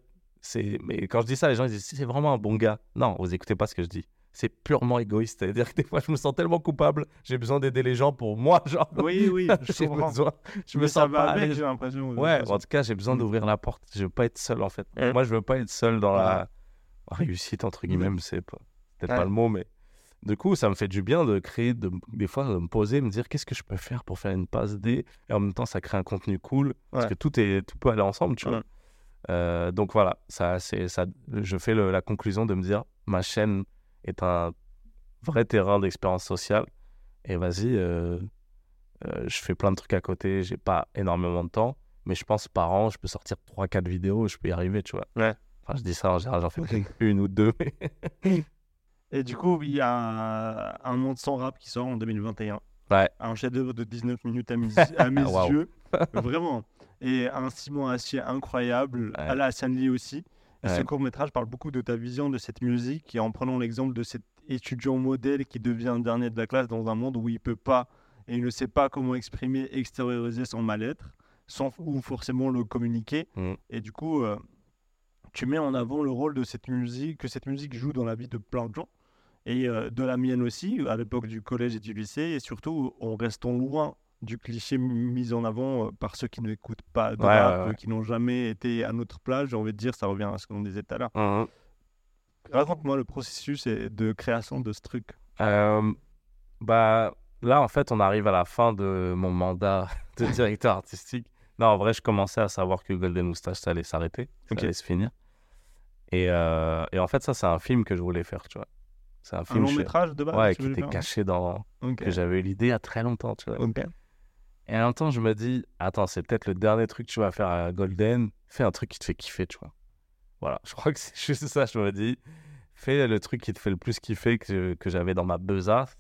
Mais quand je dis ça, les gens ils disent c'est vraiment un bon gars. Non, vous écoutez pas ce que je dis. C'est purement égoïste. C'est-à-dire que des fois, je me sens tellement coupable. J'ai besoin d'aider les gens pour moi, genre. Oui, oui, je J'ai comprends. besoin- Je me Mais sens pas. avec, j'ai l'impression. Ouais, en tout cas, j'ai besoin Mm. d'ouvrir la porte. Je veux pas être seul, en fait. Ouais. Moi, je veux pas être seul dans la réussite, entre guillemets, mais c'est pas- peut-être pas le mot, mais du coup, ça me fait du bien de créer, de, des fois, de me poser, me dire qu'est-ce que je peux faire pour faire une passe D, et en même temps, ça crée un contenu cool, parce que tout, est, tout peut aller ensemble, tu vois. Euh, donc voilà, ça, c'est, ça, je fais le- la conclusion de me dire ma chaîne est un vrai terrain d'expérience sociale, et vas-y, euh, euh, je fais plein de trucs à côté, j'ai pas énormément de temps, mais je pense par an, je peux sortir 3-4 vidéos, je peux y arriver, tu vois. Ouais. Enfin, je dis ça en général, j'en fais une ou deux, Et du coup, il y a un monde sans rap qui sort en 2021. Ouais. Un chef-d'œuvre de 19 minutes à mes, à mes Waouh. yeux. Vraiment. Et un Simon Astier incroyable. Ouais. À la Lee aussi. Et ce Ouais. court-métrage parle beaucoup de ta vision de cette musique et en prenant l'exemple de cet étudiant modèle qui devient dernier de la classe dans un monde où il peut pas et il ne sait pas comment exprimer, extérioriser son mal-être, sans ou forcément le communiquer. Mm. Et du coup, euh, tu mets en avant le rôle de cette musique, que cette musique joue dans la vie de plein de gens et euh, de la mienne aussi, à l'époque du collège et du lycée, et surtout en restant loin du cliché mis en avant euh, par ceux qui pas de Ouais, rap, ouais, ouais. qui n'ont jamais été à notre plage. J'ai envie de dire, ça revient à ce qu'on disait tout à l'heure. Mhm. Raconte-moi le processus de création de ce truc. Euh, bah, là, en fait, on arrive à la fin de mon mandat de directeur artistique. Non, en vrai, je commençais à savoir que Golden Moustache, ça allait s'arrêter, ça Ok. allait se finir. Et, euh, et en fait, ça, c'est un film que je voulais faire, tu vois. C'est un Un film long métrage de base ouais, qui était caché dans... Ok. que j'avais eu l'idée il y a très longtemps, tu vois. Et en même temps, je me dis, attends, c'est peut-être le dernier truc que tu vas faire à Golden. Fais un truc qui te fait kiffer, tu vois. Voilà, je crois que c'est juste ça, je me dis. Fais le truc qui te fait le plus kiffer que, que j'avais dans ma besace.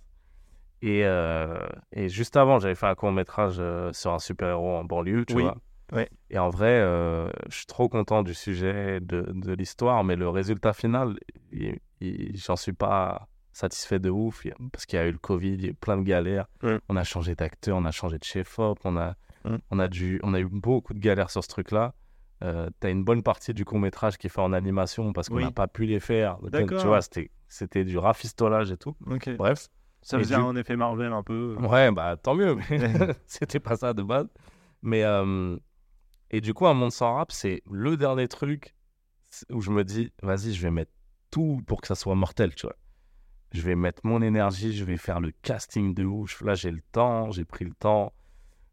Et, euh, et juste avant, j'avais fait un court-métrage euh, sur un super-héros en banlieue, tu Oui, vois. ouais. Et en vrai, euh, je suis trop content du sujet, de, de l'histoire, mais le résultat final, j'en suis pas satisfait de ouf, parce qu'il y a eu le Covid, il y a eu plein de galères. On a changé d'acteur, on a changé de chef-op, on a, on, a dû, on a eu beaucoup de galères sur ce truc-là. Euh, T'as une bonne partie du court-métrage qui est fait en animation parce qu'on Oui. n'a pas pu les faire. Donc. Tu vois, c'était c'était du rafistolage et tout. Bref. Ça faisait du- un effet Marvel un peu. Ouais, bah tant mieux, c'était pas ça de base. Mais euh, et du coup, un monde sans rap, c'est le dernier truc où je me dis, vas-y, je vais mettre tout pour que ça soit mortel, tu vois. Je vais mettre mon énergie, je vais faire le casting de ouf. Là, j'ai le temps, j'ai pris le temps.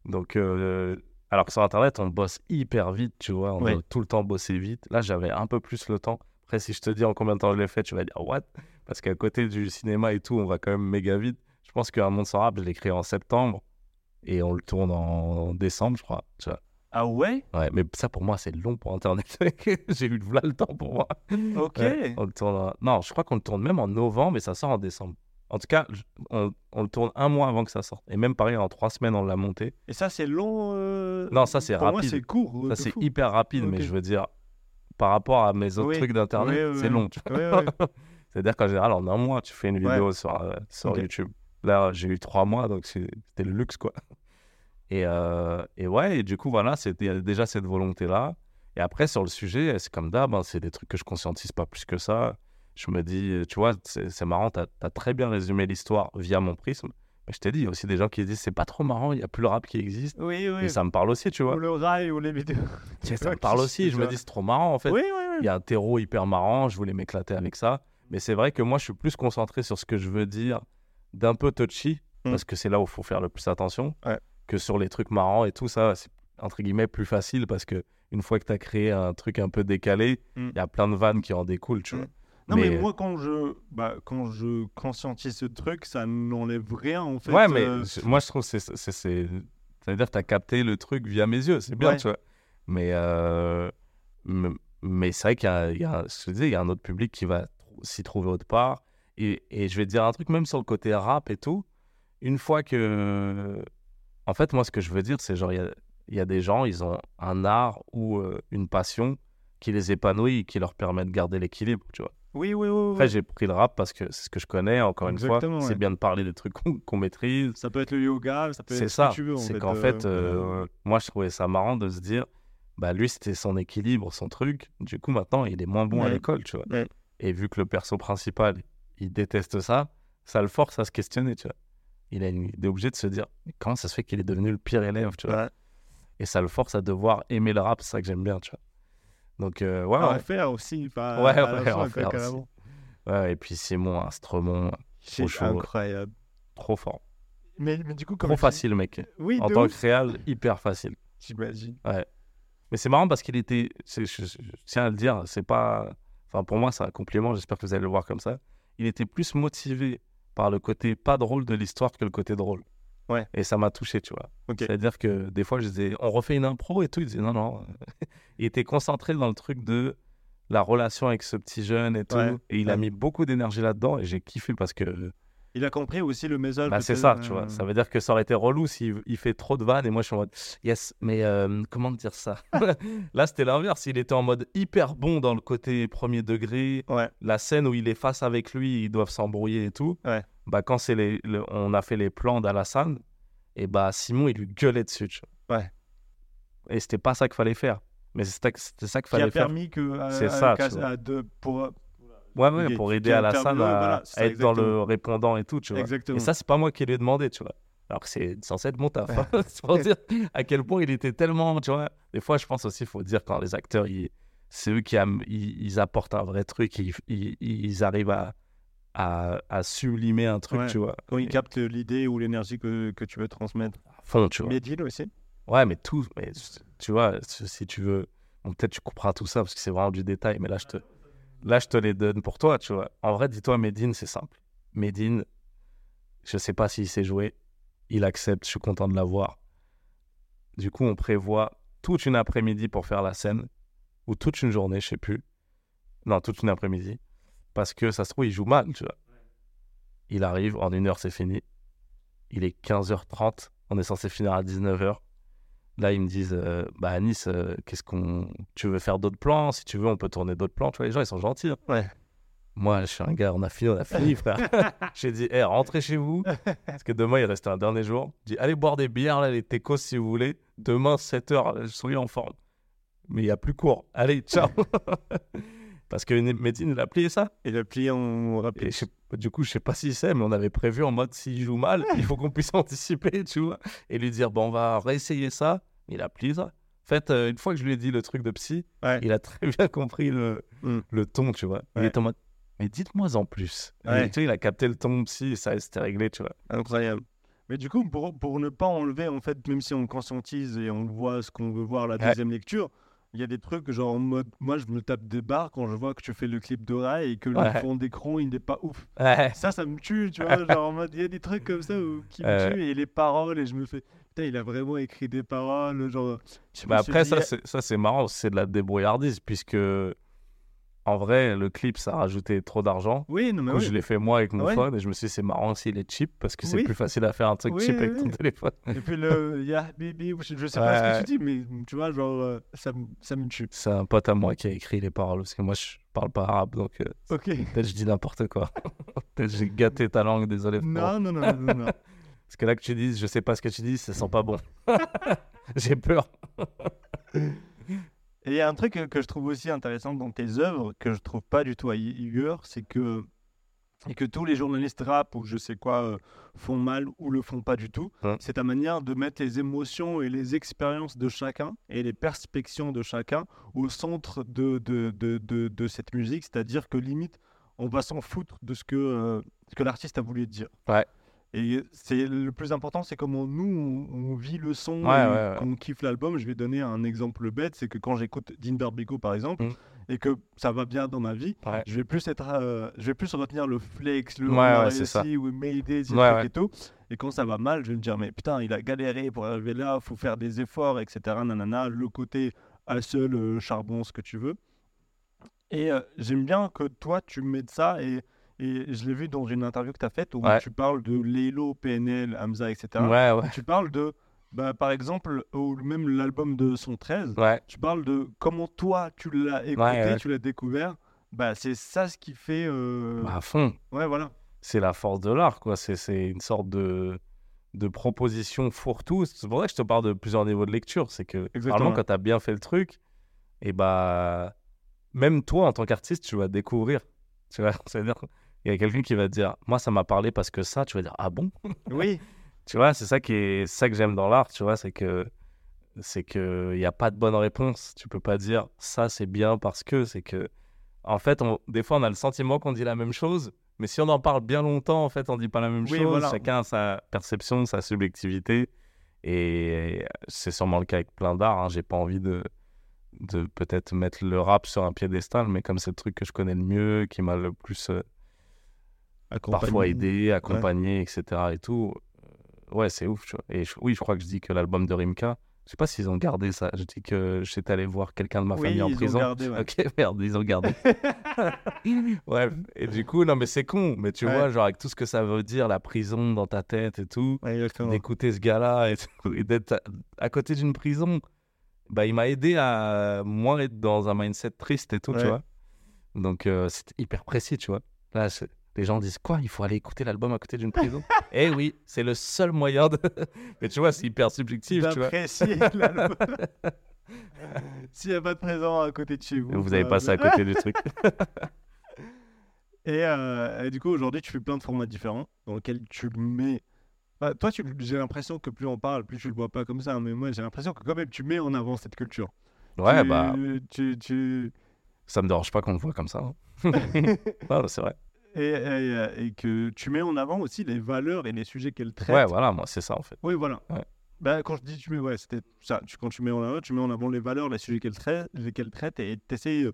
Donc, euh, alors que sur Internet, on bosse hyper vite, tu vois. On Ouais. doit tout le temps bosser vite. Là, j'avais un peu plus le temps. Après, si je te dis en combien de temps je l'ai fait, tu vas dire, what? Parce qu'à côté du cinéma et tout, on va quand même méga vite. Je pense qu'un monde sans rap, je l'ai créé en septembre et on le tourne en décembre, je crois. Tu vois. Ah ouais? Ouais, mais ça pour moi, c'est long pour Internet. J'ai eu voilà le temps pour moi. Ok. Ouais, on le tourne en- Non, je crois qu'on le tourne même en novembre et ça sort en décembre. En tout cas, on, on le tourne un mois avant que ça sorte. Et même pareil, en trois semaines, on l'a monté. Et ça, c'est long euh, Non, ça, c'est pour moi, rapide. c'est court. Ça, de c'est hyper rapide, mais je veux dire, par rapport à mes autres Oui. trucs d'Internet, Oui, oui, c'est long. C'est-à-dire qu'en général, en un mois, tu fais une Ouais. vidéo sur, euh, sur. YouTube. Là, j'ai eu trois mois, donc c'était le luxe, quoi. Et, euh, et ouais, et du coup, voilà, c'était il y a déjà cette volonté-là. Et après, sur le sujet, c'est comme d'hab, hein, c'est des trucs que je conscientise pas plus que ça. Je me dis, tu vois, c'est marrant, tu as, très bien résumé l'histoire via mon prisme. Mais je t'ai dit, il y a aussi des gens qui disent, c'est pas trop marrant, il n'y a plus le rap qui existe. Oui, oui. Et ça me parle aussi, tu vois. Ou le rail ou les vidéos. Ça me parle aussi. Je me dis, c'est trop marrant, en fait. Oui, oui, Il y a un terreau hyper marrant, je voulais m'éclater avec ça. Mais c'est vrai que moi, je suis plus concentré sur ce que je veux dire d'un peu touchy, Mm. parce que c'est là où il faut faire le plus attention, Ouais. Que sur les trucs marrants et tout ça, c'est entre guillemets plus facile parce que une fois que tu as créé un truc un peu décalé, il Mm. y a plein de vannes qui en découlent, tu Mm. vois. Non, mais, Mais- moi, quand je, bah, quand je conscientise ce truc, ça n'enlève rien, en fait. ouais, mais euh, moi, je trouve que c'est. c'est- c'est- Ça veut dire que tu as capté le truc via mes yeux, c'est bien, Ouais. tu vois. Mais, euh, m- mais c'est vrai qu'il y a, il y a- je te disais, il y a un autre public qui va s'y trouver autre part. Et, et je vais te dire un truc, même sur le côté rap et tout, une fois que. En fait, moi, ce que je veux dire, c'est genre, il y a, il y a des gens, ils ont un art ou euh, une passion qui les épanouit et qui leur permet de garder l'équilibre, tu vois. Oui, oui, oui. Après, j'ai pris le rap parce que c'est ce que je connais, encore une fois. Exactement, C'est ouais. bien de parler des trucs qu'on maîtrise. Ça peut être le yoga, ça peut être ce ça. que tu veux. en C'est qu'en euh, fait, euh, moi, je trouvais ça marrant de se dire, bah lui, c'était son équilibre, son truc. Du coup, maintenant, il est moins bon à Ouais. l'école, tu vois. Ouais. Et vu que le perso principal, il déteste ça, ça le force à se questionner, tu vois. Il, a une- il est obligé de se dire comment ça se fait qu'il est devenu le pire élève, tu vois. Ouais. Et ça le force à devoir aimer le rap, c'est ça que j'aime bien, tu vois. Donc, euh, ouais, À ouais. en faire aussi. enfin, Ouais, à ouais, en faire aussi. Ouais, et puis Simon Astremont, C'est incroyable. trop fort. Mais, mais du coup, comme Trop facile, mec. Oui, En tant ouf, que réal, hyper facile. j'imagine. Mais c'est marrant parce qu'il était, je- je tiens à le dire, c'est pas, enfin pour moi c'est un compliment, j'espère que vous allez le voir comme ça. Il était plus motivé par le côté pas drôle de l'histoire que le côté drôle. Ouais. Et ça m'a touché, tu vois. C'est-à-dire que des fois je disais, on refait une impro et tout, il disait non, non. il était concentré dans le truc de la relation avec ce petit jeune et tout. Ouais. Et il a mis beaucoup d'énergie là-dedans et j'ai kiffé parce que Il a compris aussi le message. bah, c'est ça, euh, tu vois. Ça veut dire que ça aurait été relou s'il il fait trop de vannes et moi je suis en mode yes, mais euh, comment dire ça? Là c'était l'inverse. Il était en mode hyper bon dans le côté premier degré. Ouais. La scène où il est face avec lui, ils doivent s'embrouiller et tout. Ouais. Bah quand c'est les, le- on a fait les plans d'Alassane, et bah Simon il lui gueulait dessus. tu vois. Ouais. Et c'était pas ça qu'il fallait faire. Mais c'était c'était ça qu'il Qui a fallait faire. permis que. à- C'est à- ça, à de- pour. Ouais, ouais, pour aider Alassane à, voilà, c'est à être dans le répondant et tout, tu vois. Exactement. Et ça, c'est pas moi qui lui ai demandé, tu vois. Alors que c'est censé être mon taf. hein. c'est pour dire à quel point il était tellement, tu vois. Des fois, je pense aussi, il faut dire quand les acteurs, ils- c'est eux qui am- ils, ils apportent un vrai truc, ils, ils, ils arrivent à, à, à sublimer un truc, Ouais. tu vois. Quand il Et- capte l'idée ou l'énergie que, que tu veux transmettre. à fond, tu vois. Medine aussi. Ouais, mais tout, mais tu vois, si si tu veux, bon, peut-être tu couperas tout ça parce que c'est vraiment du détail, mais là, je te, là, je te les donne pour toi, tu vois. En vrai, dis-toi, Medine, c'est simple. Medine, je sais pas s'il sait jouer, il accepte, je suis content de l'avoir. Du coup, on prévoit toute une après-midi pour faire la scène, ou toute une journée, je sais plus. Non, toute une après-midi, parce que ça se trouve, il joue mal, tu vois. Il arrive, en une heure, c'est fini. Il est 15h30, on est censé finir à 19h. Là, ils me disent, euh, bah à Nice, euh, qu'est-ce qu'on, tu veux faire d'autres plans? Si tu veux, on peut tourner d'autres plans. Tu vois, les gens, ils sont gentils. hein. Ouais. Moi, je suis un gars, on a fini, on a fini, frère. J'ai dit, hé, rentrez chez vous. Parce que demain, il restait un dernier jour. J'ai dit, allez boire des bières, là, les techos, si vous voulez. Demain, 7h, soyez en forme. Mais il n'y a plus cours. Allez, ciao. Parce que Medine, il a plié ça. Et le plié en rapide. Je du coup, je sais pas s'il sait, mais on avait prévu en mode s'il joue mal, il faut qu'on puisse anticiper, tu vois, et lui dire bon, on va réessayer ça. Il a plié ça. En fait, euh, une fois que je lui ai dit le truc de psy, Ouais. il a très bien compris le, Mm. le ton, tu vois. Il était en mode mais dites-moi en plus. Et, tu sais, il a capté le ton psy et ça, c'était réglé, tu vois. Incroyable. Mais du coup, pour, pour ne pas enlever, en fait, même si on conscientise et on voit ce qu'on veut voir la deuxième lecture, il y a des trucs genre en mode, moi je me tape des barres quand je vois que tu fais le clip de Rai et que Ouais. le fond d'écran il n'est pas ouf. Ouais. Ça, ça me tue, tu vois. genre en mode, il y a des trucs comme ça où- qui me Ouais. tuent et les paroles et je me fais, putain, il a vraiment écrit des paroles, genre. Mais après, dit, ça, c'est, marrant, c'est de la débrouillardise, puisque en vrai, le clip, ça a rajouté trop d'argent. Oui, non mais oui. je l'ai fait moi avec mon Ouais? phone et je me suis dit, c'est marrant s'il est cheap parce que c'est Oui. plus facile à faire un truc Oui, cheap avec ton téléphone. Et puis le, yeah, baby, je sais pas ce que tu dis, mais tu vois, genre, euh, ça, me- ça me tue. C'est un pote à moi qui a écrit les paroles parce que moi je parle pas arabe donc euh, peut-être je dis n'importe quoi. peut-être j'ai gâté ta langue, désolé. non, non, non, non. non. Parce que là que tu dis, je sais pas ce que tu dis, ça sent pas bon. j'ai peur. Et il y a un truc que, que je trouve aussi intéressant dans tes œuvres, que je trouve pas du tout ailleurs, c'est que, et que tous les journalistes rap ou je sais quoi euh, font mal ou le font pas du tout, Hein. c'est ta manière de mettre les émotions et les expériences de chacun et les perspectives de chacun au centre de, de, de, de, de cette musique, c'est-à-dire que limite, on va s'en foutre de ce que, euh, ce que l'artiste a voulu dire. Ouais. Et c'est le plus important, c'est comment nous on, on vit le son, Ouais, qu'on kiffe l'album. Je vais donner un exemple bête, c'est que quand j'écoute Dinber Bego par exemple, Mm. et que ça va bien dans ma vie, Ouais. je vais plus être, euh, je vais plus retenir le flex, le Ouais, on ouais, c'est ça. réussi, ou trucs ouais. et tout. Et quand ça va mal, je vais me dire mais putain, il a galéré pour arriver là, faut faire des efforts, etc. Nanana, le côté à seul euh, charbon, ce que tu veux. Et euh, j'aime bien que toi tu mettes ça et et je l'ai vu dans une interview que tu as faite où Ouais. tu parles de Lélo, PNL, Hamza, etc. Ouais, ouais. Tu parles de, bah, par exemple, ou même l'album de Son 13, Ouais, tu parles de comment toi tu l'as écouté, tu l'as découvert. Bah, c'est ça ce qui fait. euh, bah, à fond. Ouais, voilà. C'est la force de l'art, quoi. C'est, une sorte de, de propositions fourre-tout. C'est pour ça que je te parle de plusieurs niveaux de lecture. C'est que, vraiment, quand tu as bien fait le truc, et bah, même toi, en tant qu'artiste, tu vas découvrir. Tu vois, c'est-à-dire, il y a quelqu'un qui va te dire, moi, ça m'a parlé parce que ça, tu vas dire, ah bon? Oui, Tu vois, c'est ça qui est ça que j'aime dans l'art, tu vois, c'est que c'est que il y a pas de bonne réponse. Tu peux pas dire ça c'est bien parce que c'est que en fait, on, des fois on a le sentiment qu'on dit la même chose, mais si on en parle bien longtemps, en fait, on dit pas la même Oui, chose. voilà. Chacun a sa perception, sa subjectivité et c'est sûrement le cas avec plein d'art, hein. j'ai pas envie de de peut-être mettre le rap sur un piédestal, mais comme c'est le truc que je connais le mieux, qui m'a le plus parfois aidé, accompagné, etc. et tout. Euh, Ouais, c'est ouf, tu vois. Et je- oui, je crois que je dis que l'album de Rimka, je sais pas s'ils ont gardé ça. Je dis que j'étais allé voir quelqu'un de ma Oui, famille en ils ont prison. gardé, ouais. Ok, merde, ils ont gardé. ouais, et du coup, non, mais c'est con. Mais tu Ouais. vois, genre, avec tout ce que ça veut dire, la prison dans ta tête et tout, d'écouter ce gars-là et, tout, et d'être à, à côté d'une prison, bah, il m'a aidé à moins être dans un mindset triste et tout, tu vois. Donc, euh, c'était hyper précis, tu vois. Là, c'est- les gens disent quoi Il faut aller écouter l'album à côté d'une prison? Eh oui, c'est le seul moyen de. Mais tu vois, c'est hyper subjectif. D'apprécier l'album. S'il n'y a pas de présent à côté de chez vous. Vous avez bah, passé à côté du truc. Et, euh, et du coup, aujourd'hui, tu fais plein de formats différents dans lesquels tu mets. Bah, toi, tu... j'ai l'impression que plus on parle, plus tu le vois pas comme ça. Mais moi, j'ai l'impression que quand même, tu mets en avant cette culture. Ouais, Tu- bah, Tu, tu... ça me dérange pas qu'on me voit comme ça. hein. non, c'est vrai. Et, et, euh, et que tu mets en avant aussi les valeurs et les sujets qu'elle traite. Ouais, voilà, moi, c'est ça, en fait. Oui, voilà. Ouais. Bah, quand je dis tu mets, ouais, c'était ça. Tu, quand tu mets en avant, tu mets en avant les valeurs, les sujets qu'elle traite, qu'elle traite et tu essaies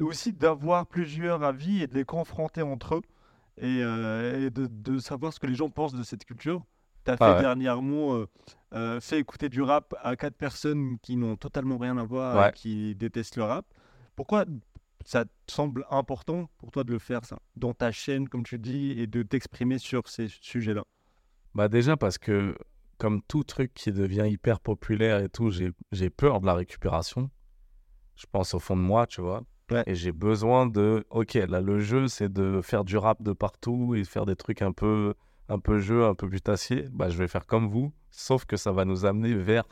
aussi d'avoir plusieurs avis et de les confronter entre eux et, euh, et de, de savoir ce que les gens pensent de cette culture. Tu as fait Ah ouais. dernièrement euh, euh, fait écouter du rap à quatre personnes qui n'ont totalement rien à voir Ouais. et qui détestent le rap. Pourquoi ça te semble important pour toi de le faire, ça, dans ta chaîne, comme tu dis, et de t'exprimer sur ces sujets-là? Bah, déjà, parce que, comme tout truc qui devient hyper populaire et tout, j'ai peur de la récupération. Je pense au fond de moi, tu vois. Ouais. Et j'ai besoin de. Ok, là, le jeu, c'est de faire du rap de partout et faire des trucs un peu, un peu jeu, un peu putassier. Bah, je vais faire comme vous, sauf que ça va nous amener vers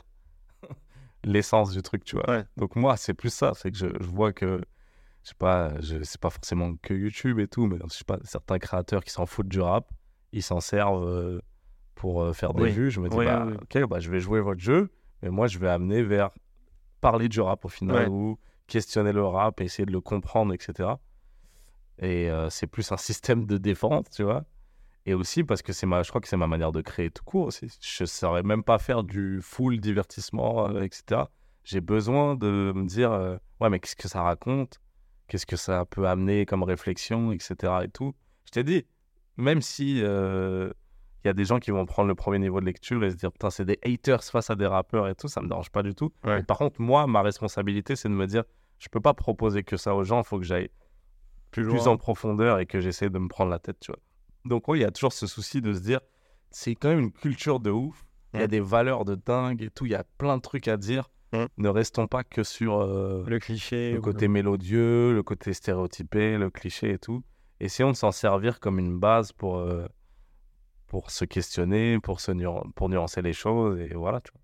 l'essence du truc, tu vois. Ouais. Donc, moi, c'est plus ça. C'est que je, je vois que. Je sais pas, je c'est pas forcément que YouTube et tout, mais je sais pas, certains créateurs qui s'en foutent du rap, ils s'en servent euh, pour euh, faire des Oui. vues. Je me dis, Oui, bah, oui, ok, bah, je vais jouer votre jeu, mais moi, je vais amener vers parler du rap au final ou questionner le rap, essayer de le comprendre, etc. Et euh, c'est plus un système de défense, tu vois. Et aussi parce que c'est ma, je crois que c'est ma manière de créer tout court aussi. Je ne saurais même pas faire du full divertissement, euh, etc. J'ai besoin de me dire, ouais, mais qu'est-ce que ça raconte? Qu'est-ce que ça peut amener comme réflexion, etc. Et tout. Je t'ai dit, même si euh, il y a des gens qui vont prendre le premier niveau de lecture et se dire, putain, c'est des haters face à des rappeurs et tout, ça me dérange pas du tout. Ouais. Mais par contre, moi, ma responsabilité, c'est de me dire, je peux pas proposer que ça aux gens, il faut que j'aille Plus, en profondeur et que j'essaie de me prendre la tête, tu vois. Donc, oui, il y a toujours ce souci de se dire, c'est quand même une culture de ouf. Il y a des valeurs de dingue et tout. Il y a plein de trucs à dire. Ouais. Ne restons pas que sur euh, Le cliché. le côté mélodieux, le côté stéréotypé, le cliché et tout. Essayons de s'en servir comme une base pour, euh, pour se questionner, pour, se nuan- pour nuancer les choses. Et voilà, tu vois.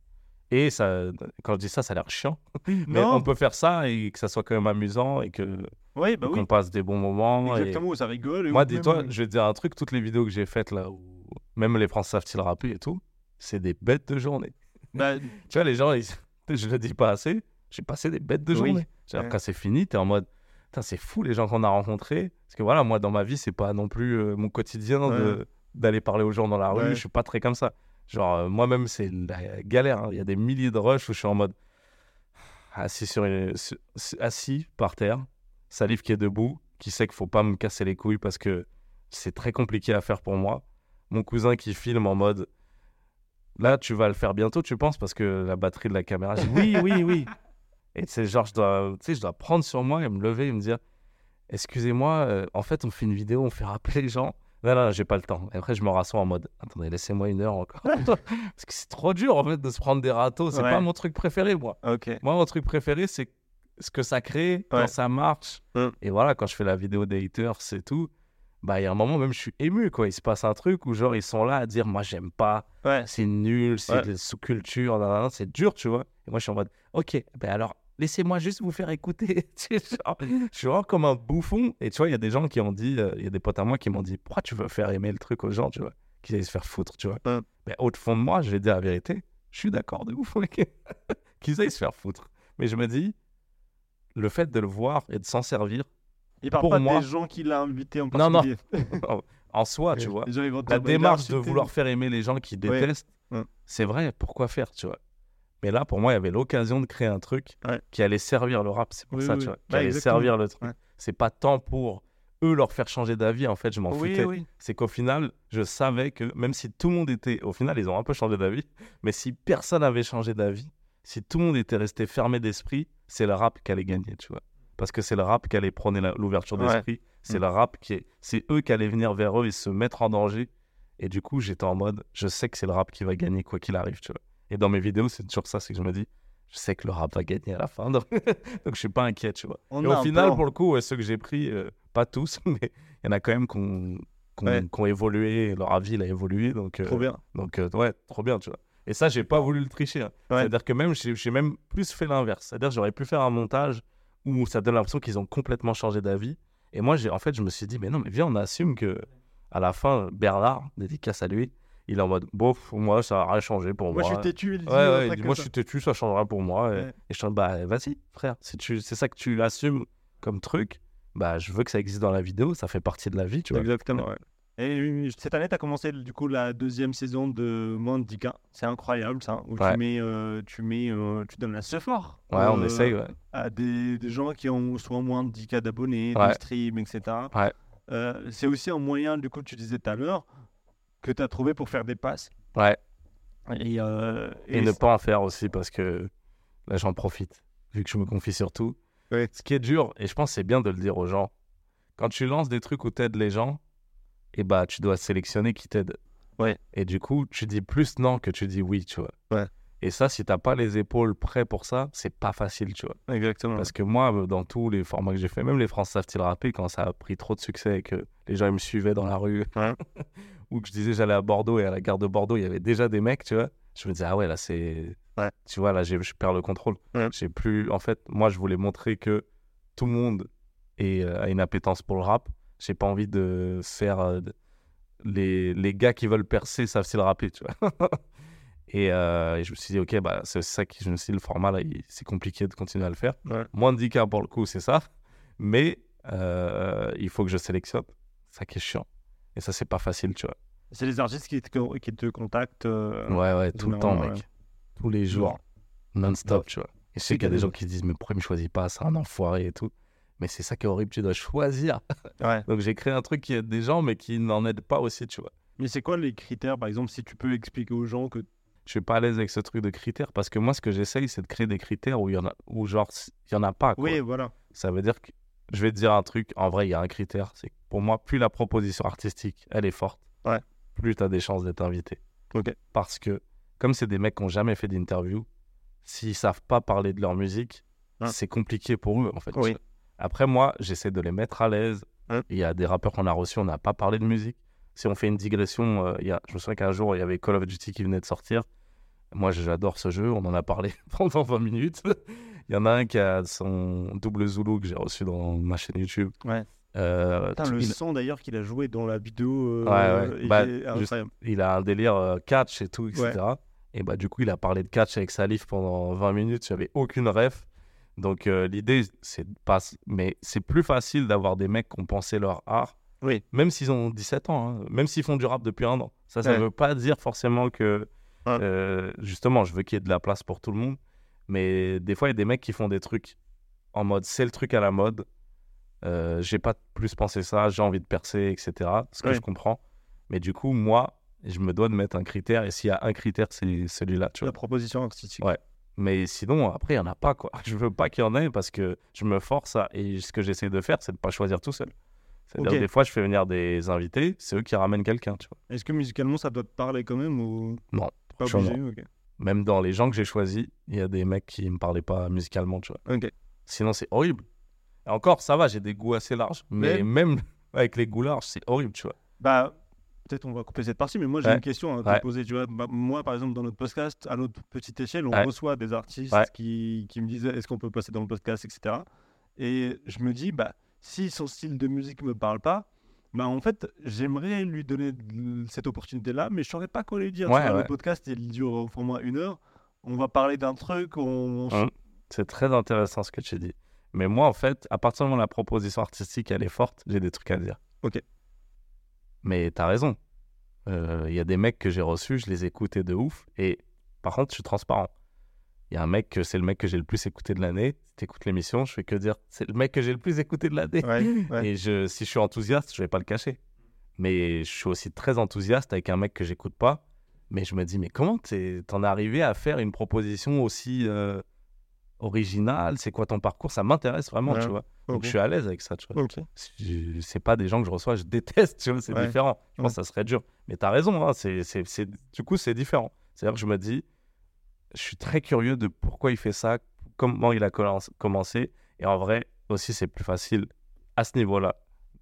Et ça, quand je dis ça, ça a l'air chiant. Mais Non. on peut faire ça et que ça soit quand même amusant et que Oui, bah qu'on oui. passe des bons moments. et- Exactement, où ça rigole. et Moi, dis-toi, même- je vais te dire un truc, toutes les vidéos que j'ai faites là, où même les Français savent-ils rapper et tout, c'est des bêtes de journée. Bah, Tu vois, les gens, ils- je le dis pas assez, j'ai passé des bêtes de Oui. journée. C'est-à-dire, Ouais. quand c'est fini, t'es en mode, c'est fou les gens qu'on a rencontrés. Parce que voilà, moi, dans ma vie, c'est pas non plus euh, mon quotidien Ouais. d'aller parler aux gens dans la rue. Ouais. Je suis pas très comme ça. Genre, euh, moi-même, c'est la galère. hein. Il y a des milliers de rushs où je suis en mode assis, sur une- assis par terre, Salif qui est debout, qui sait qu'il faut pas me casser les couilles parce que c'est très compliqué à faire pour moi. Mon cousin qui filme en mode là, tu vas le faire bientôt, tu penses, parce que la batterie de la caméra, je dis oui, oui, oui. Et c'est genre, je dois, tu sais, je dois prendre sur moi et me lever et me dire excusez-moi, euh, en fait, on fait une vidéo, on fait rappeler les gens. Non, non, j'ai pas le temps. Et après, je me rassois en mode attendez, laissez-moi une heure encore. parce que c'est trop dur, en fait, de se prendre des râteaux. C'est Ouais. pas mon truc préféré, moi. Moi, mon truc préféré, c'est ce que ça crée quand ça marche. Mm. Et voilà, quand je fais la vidéo des haters, c'est tout. Bah, il y a un moment, même, je suis ému, quoi. Il se passe un truc où, genre, ils sont là à dire, moi, j'aime pas, Ouais. c'est nul, c'est Ouais. de la sous-culture, c'est dur, tu vois. Et moi, je suis en mode, ok, ben alors, laissez-moi juste vous faire écouter. Genre, je suis vraiment comme un bouffon. Et tu vois, il y a des gens qui ont dit, euh, il y a des potes à moi qui m'ont dit, pourquoi tu veux faire aimer le truc aux gens, tu vois, qu'ils aillent se faire foutre, tu vois. Ouais. Mais au fond de moi, je vais dire la vérité, je suis d'accord de ouf, qu'ils aillent se faire foutre. Mais je me dis, le fait de le voir et de s'en servir, Il parle Pour pas moi- des gens qu'il a invités en Non, non. particulier. en soi, tu vois, gens, la bah, démarche de vouloir faire aimer les gens qui détestent, Ouais. c'est vrai, pourquoi faire, tu vois. Mais là, pour moi, il y avait l'occasion de créer un truc Ouais. qui allait servir le rap, c'est pour Oui, ça, oui, tu vois, qui Ouais, allait exactement. servir le truc. Ouais. C'est pas tant pour eux leur faire changer d'avis, en fait, je m'en Oui, foutais. C'est qu'au final, je savais que même si tout le monde était, au final, ils ont un peu changé d'avis, mais si personne avait changé d'avis, si tout le monde était resté fermé d'esprit, c'est le rap qui allait gagner, tu vois. Parce que c'est le rap qui allait prôner l'ouverture Ouais. d'esprit, c'est Mm. le rap qui est, c'est eux qui allaient venir vers eux et se mettre en danger. Et du coup, j'étais en mode, je sais que c'est le rap qui va gagner quoi qu'il arrive, tu vois. Et dans mes vidéos, c'est toujours ça, c'est que je me dis, je sais que le rap va gagner à la fin, donc, donc je suis pas inquiet, tu vois. On Et au final, plan. pour le coup, ouais, ceux que j'ai pris, euh, pas tous, mais il y en a quand même qui ont, Ouais. évolué, leur avis il a évolué, donc, euh, Trop bien. donc euh, ouais, trop bien, tu vois. Et ça, j'ai pas voulu le tricher. hein. Ouais. C'est-à-dire que même, j'ai même plus fait l'inverse. C'est-à-dire que j'aurais pu faire un montage où ça donne l'impression qu'ils ont complètement changé d'avis. Et moi, j'ai en fait, je me suis dit, mais non, mais viens, on assume que à la fin, Bernard, dédicace à lui, il est en mode, bon, pour moi, ça a rien changé pour Moi, moi. je suis têtu. il dit Ouais, il dit, moi ça. je suis têtu, ça changera pour moi. Et, Ouais. et je suis bah vas-y, frère, si tu, c'est ça que tu assumes comme truc, bah je veux que ça existe dans la vidéo, ça fait partie de la vie, tu vois. Exactement. ouais. Et euh, cette année, tu as commencé du coup la deuxième saison de Mandika. C'est incroyable ça. Où Ouais. tu mets, euh, tu mets, euh, tu donnes la fort Ouais, on essaye, ouais. à des, des gens qui ont soit moins de 10K d'abonnés, Ouais. de stream, etc. Ouais. Euh, c'est aussi un moyen, du coup, tu disais tout à l'heure, que tu as trouvé pour faire des passes. Ouais. Et, euh, Et, et ne pas en faire aussi parce que là j'en profite, vu que je me confie sur tout. Ouais. Ce qui est dur, et je pense que c'est bien de le dire aux gens, quand tu lances des trucs où t'aides les gens, et bah tu dois sélectionner qui t'aide. Ouais. Et du coup, tu dis plus non que tu dis oui, tu vois. Ouais. Et ça, si t'as pas les épaules prêtes pour ça, c'est pas facile, tu vois. Exactement. Parce que moi, euh, dans tous les formats que j'ai fait, même les France savent-ils rapper, quand ça a pris trop de succès et que les gens ils me suivaient dans la rue, Ouais. ou que je disais j'allais à Bordeaux et à la gare de Bordeaux, il y avait déjà des mecs, tu vois. Je me disais, ah ouais, là c'est. Ouais. Tu vois, là je perds le contrôle. Ouais. J'ai plus. En fait, moi je voulais montrer que tout le monde est, euh, a une appétence pour le rap. J'ai pas envie de faire. euh, les, les gars qui veulent percer savent-ils rapper, tu vois. et, euh, et je me suis dit, ok, bah, c'est ça qui. Je me suis dit, le format là, c'est compliqué de continuer à le faire. Ouais. Moins de 10 cas pour le coup, c'est ça. Mais euh, il faut que je sélectionne. Ça qui est chiant. Et ça, c'est pas facile, tu vois. C'est les artistes qui te, qui te contactent. euh, Ouais, ouais, tout le temps, mec. Tous les jours, non-stop, tu vois. Et je sais qu'il y a des gens qui se disent, mais pourquoi il me choisit pas? C'est un enfoiré et tout. Mais c'est ça qui est horrible, tu dois choisir. Ouais. Donc j'ai créé un truc qui aide des gens, mais qui n'en aide pas aussi, tu vois. Mais c'est quoi les critères, par exemple, si tu peux expliquer aux gens que. Je suis pas à l'aise avec ce truc de critères parce que moi, ce que j'essaye, c'est de créer des critères où il y en a, où genre, il y en a pas. Quoi. Oui, voilà. Ça veut dire que je vais te dire un truc. En vrai, il y a un critère. C'est que pour moi, plus la proposition artistique, elle est forte, Ouais. plus tu as des chances d'être invité. Ok. Parce que, comme c'est des mecs qui n'ont jamais fait d'interview, s'ils savent pas parler de leur musique, Ouais. c'est compliqué pour eux, en fait. Oui. Après, moi, j'essaie de les mettre à l'aise. Ouais. Il y a des rappeurs qu'on a reçus, on n'a pas parlé de musique. Si on fait une digression, euh, il y a, je me souviens qu'un jour, il y avait Call of Duty qui venait de sortir. Moi, j'adore ce jeu, on en a parlé pendant 20 minutes. Il y en a un qui a son double Zulu que j'ai reçu dans ma chaîne YouTube. Ouais. Euh, Putain, le il, son d'ailleurs qu'il a joué dans la vidéo. euh, Ouais, ouais. il Bah, est juste- incroyable. il a un délire euh, catch et tout, etc. Et bah, du coup, il a parlé de catch avec Salif pendant 20 minutes. J'avais aucune ref. Donc, euh, l'idée, c'est pas. Mais c'est plus facile d'avoir des mecs qui ont pensé leur art. Oui. Même s'ils ont 17 ans, hein, même s'ils font du rap depuis un an. Ça, ça Ouais. veut pas dire forcément que. Ouais. euh, justement, je veux qu'il y ait de la place pour tout le monde. Mais des fois, il y a des mecs qui font des trucs en mode c'est le truc à la mode. Euh, j'ai pas plus pensé ça, j'ai envie de percer, etc. Ce que Ouais. je comprends. Mais du coup, moi, je me dois de mettre un critère. Et s'il y a un critère, c'est celui-là, tu vois. La proposition artistique. Ouais. Mais sinon, après, il n'y en a pas, quoi. Je veux pas qu'il y en ait parce que je me force à... Et ce que j'essaie de faire, c'est de pas choisir tout seul. C'est-à-dire, Ok. des fois, je fais venir des invités, c'est eux qui ramènent quelqu'un, tu vois. Est-ce que musicalement ça doit te parler quand même ou Non, pas obligé ok. Même dans les gens que j'ai choisis, il y a des mecs qui me parlaient pas musicalement, tu vois. Sinon, c'est horrible. Et encore, ça va, j'ai des goûts assez larges. Mais Mais- même, Avec les goulards, c'est horrible, tu vois. Bah, peut-être on va couper cette partie, mais moi j'ai Ouais. une question à te Ouais. poser. Tu vois, Bah, moi, par exemple, dans notre podcast, à notre petite échelle, on Ouais. reçoit des artistes qui, qui me disent est-ce qu'on peut passer dans le podcast, etc. Et je me dis, bah, si son style de musique me parle pas, bah, en fait, j'aimerais lui donner cette opportunité-là, mais je saurais pas quoi lui dire. Tu vois. Le podcast, il dure au format une heure. On va parler d'un truc, on, Hum. C'est très intéressant ce que tu dis. Mais moi, en fait, à partir du moment où la proposition artistique, elle est forte, j'ai des trucs à dire. Ok. Mais t'as raison. Euh, Il y a des mecs que j'ai reçus, je les ai écoutés de ouf. Et par contre, je suis transparent. Il y a un mec c'est le mec que j'ai le plus écouté de l'année. Si t'écoutes l'émission, je fais que dire c'est le mec que j'ai le plus écouté de l'année. Ouais, ouais. Et je, si je suis enthousiaste, je vais pas le cacher. Mais je suis aussi très enthousiaste avec un mec que j'écoute pas. Mais je me dis, mais comment t'en es arrivé à faire une proposition aussi euh, originale C'est quoi ton parcours Ça m'intéresse vraiment, Ouais. tu vois. Donc je suis à l'aise avec ça, tu vois. Ok. Je- C'est pas des gens que je reçois, je déteste, tu vois, c'est Ouais. différent. Je pense que ça serait dur. Mais t'as raison, hein, c'est, c'est, du coup, c'est différent. C'est-à-dire que je me dis, je suis très curieux de pourquoi il fait ça, comment il a commenc- commencé. Et en vrai, aussi, c'est plus facile à ce niveau-là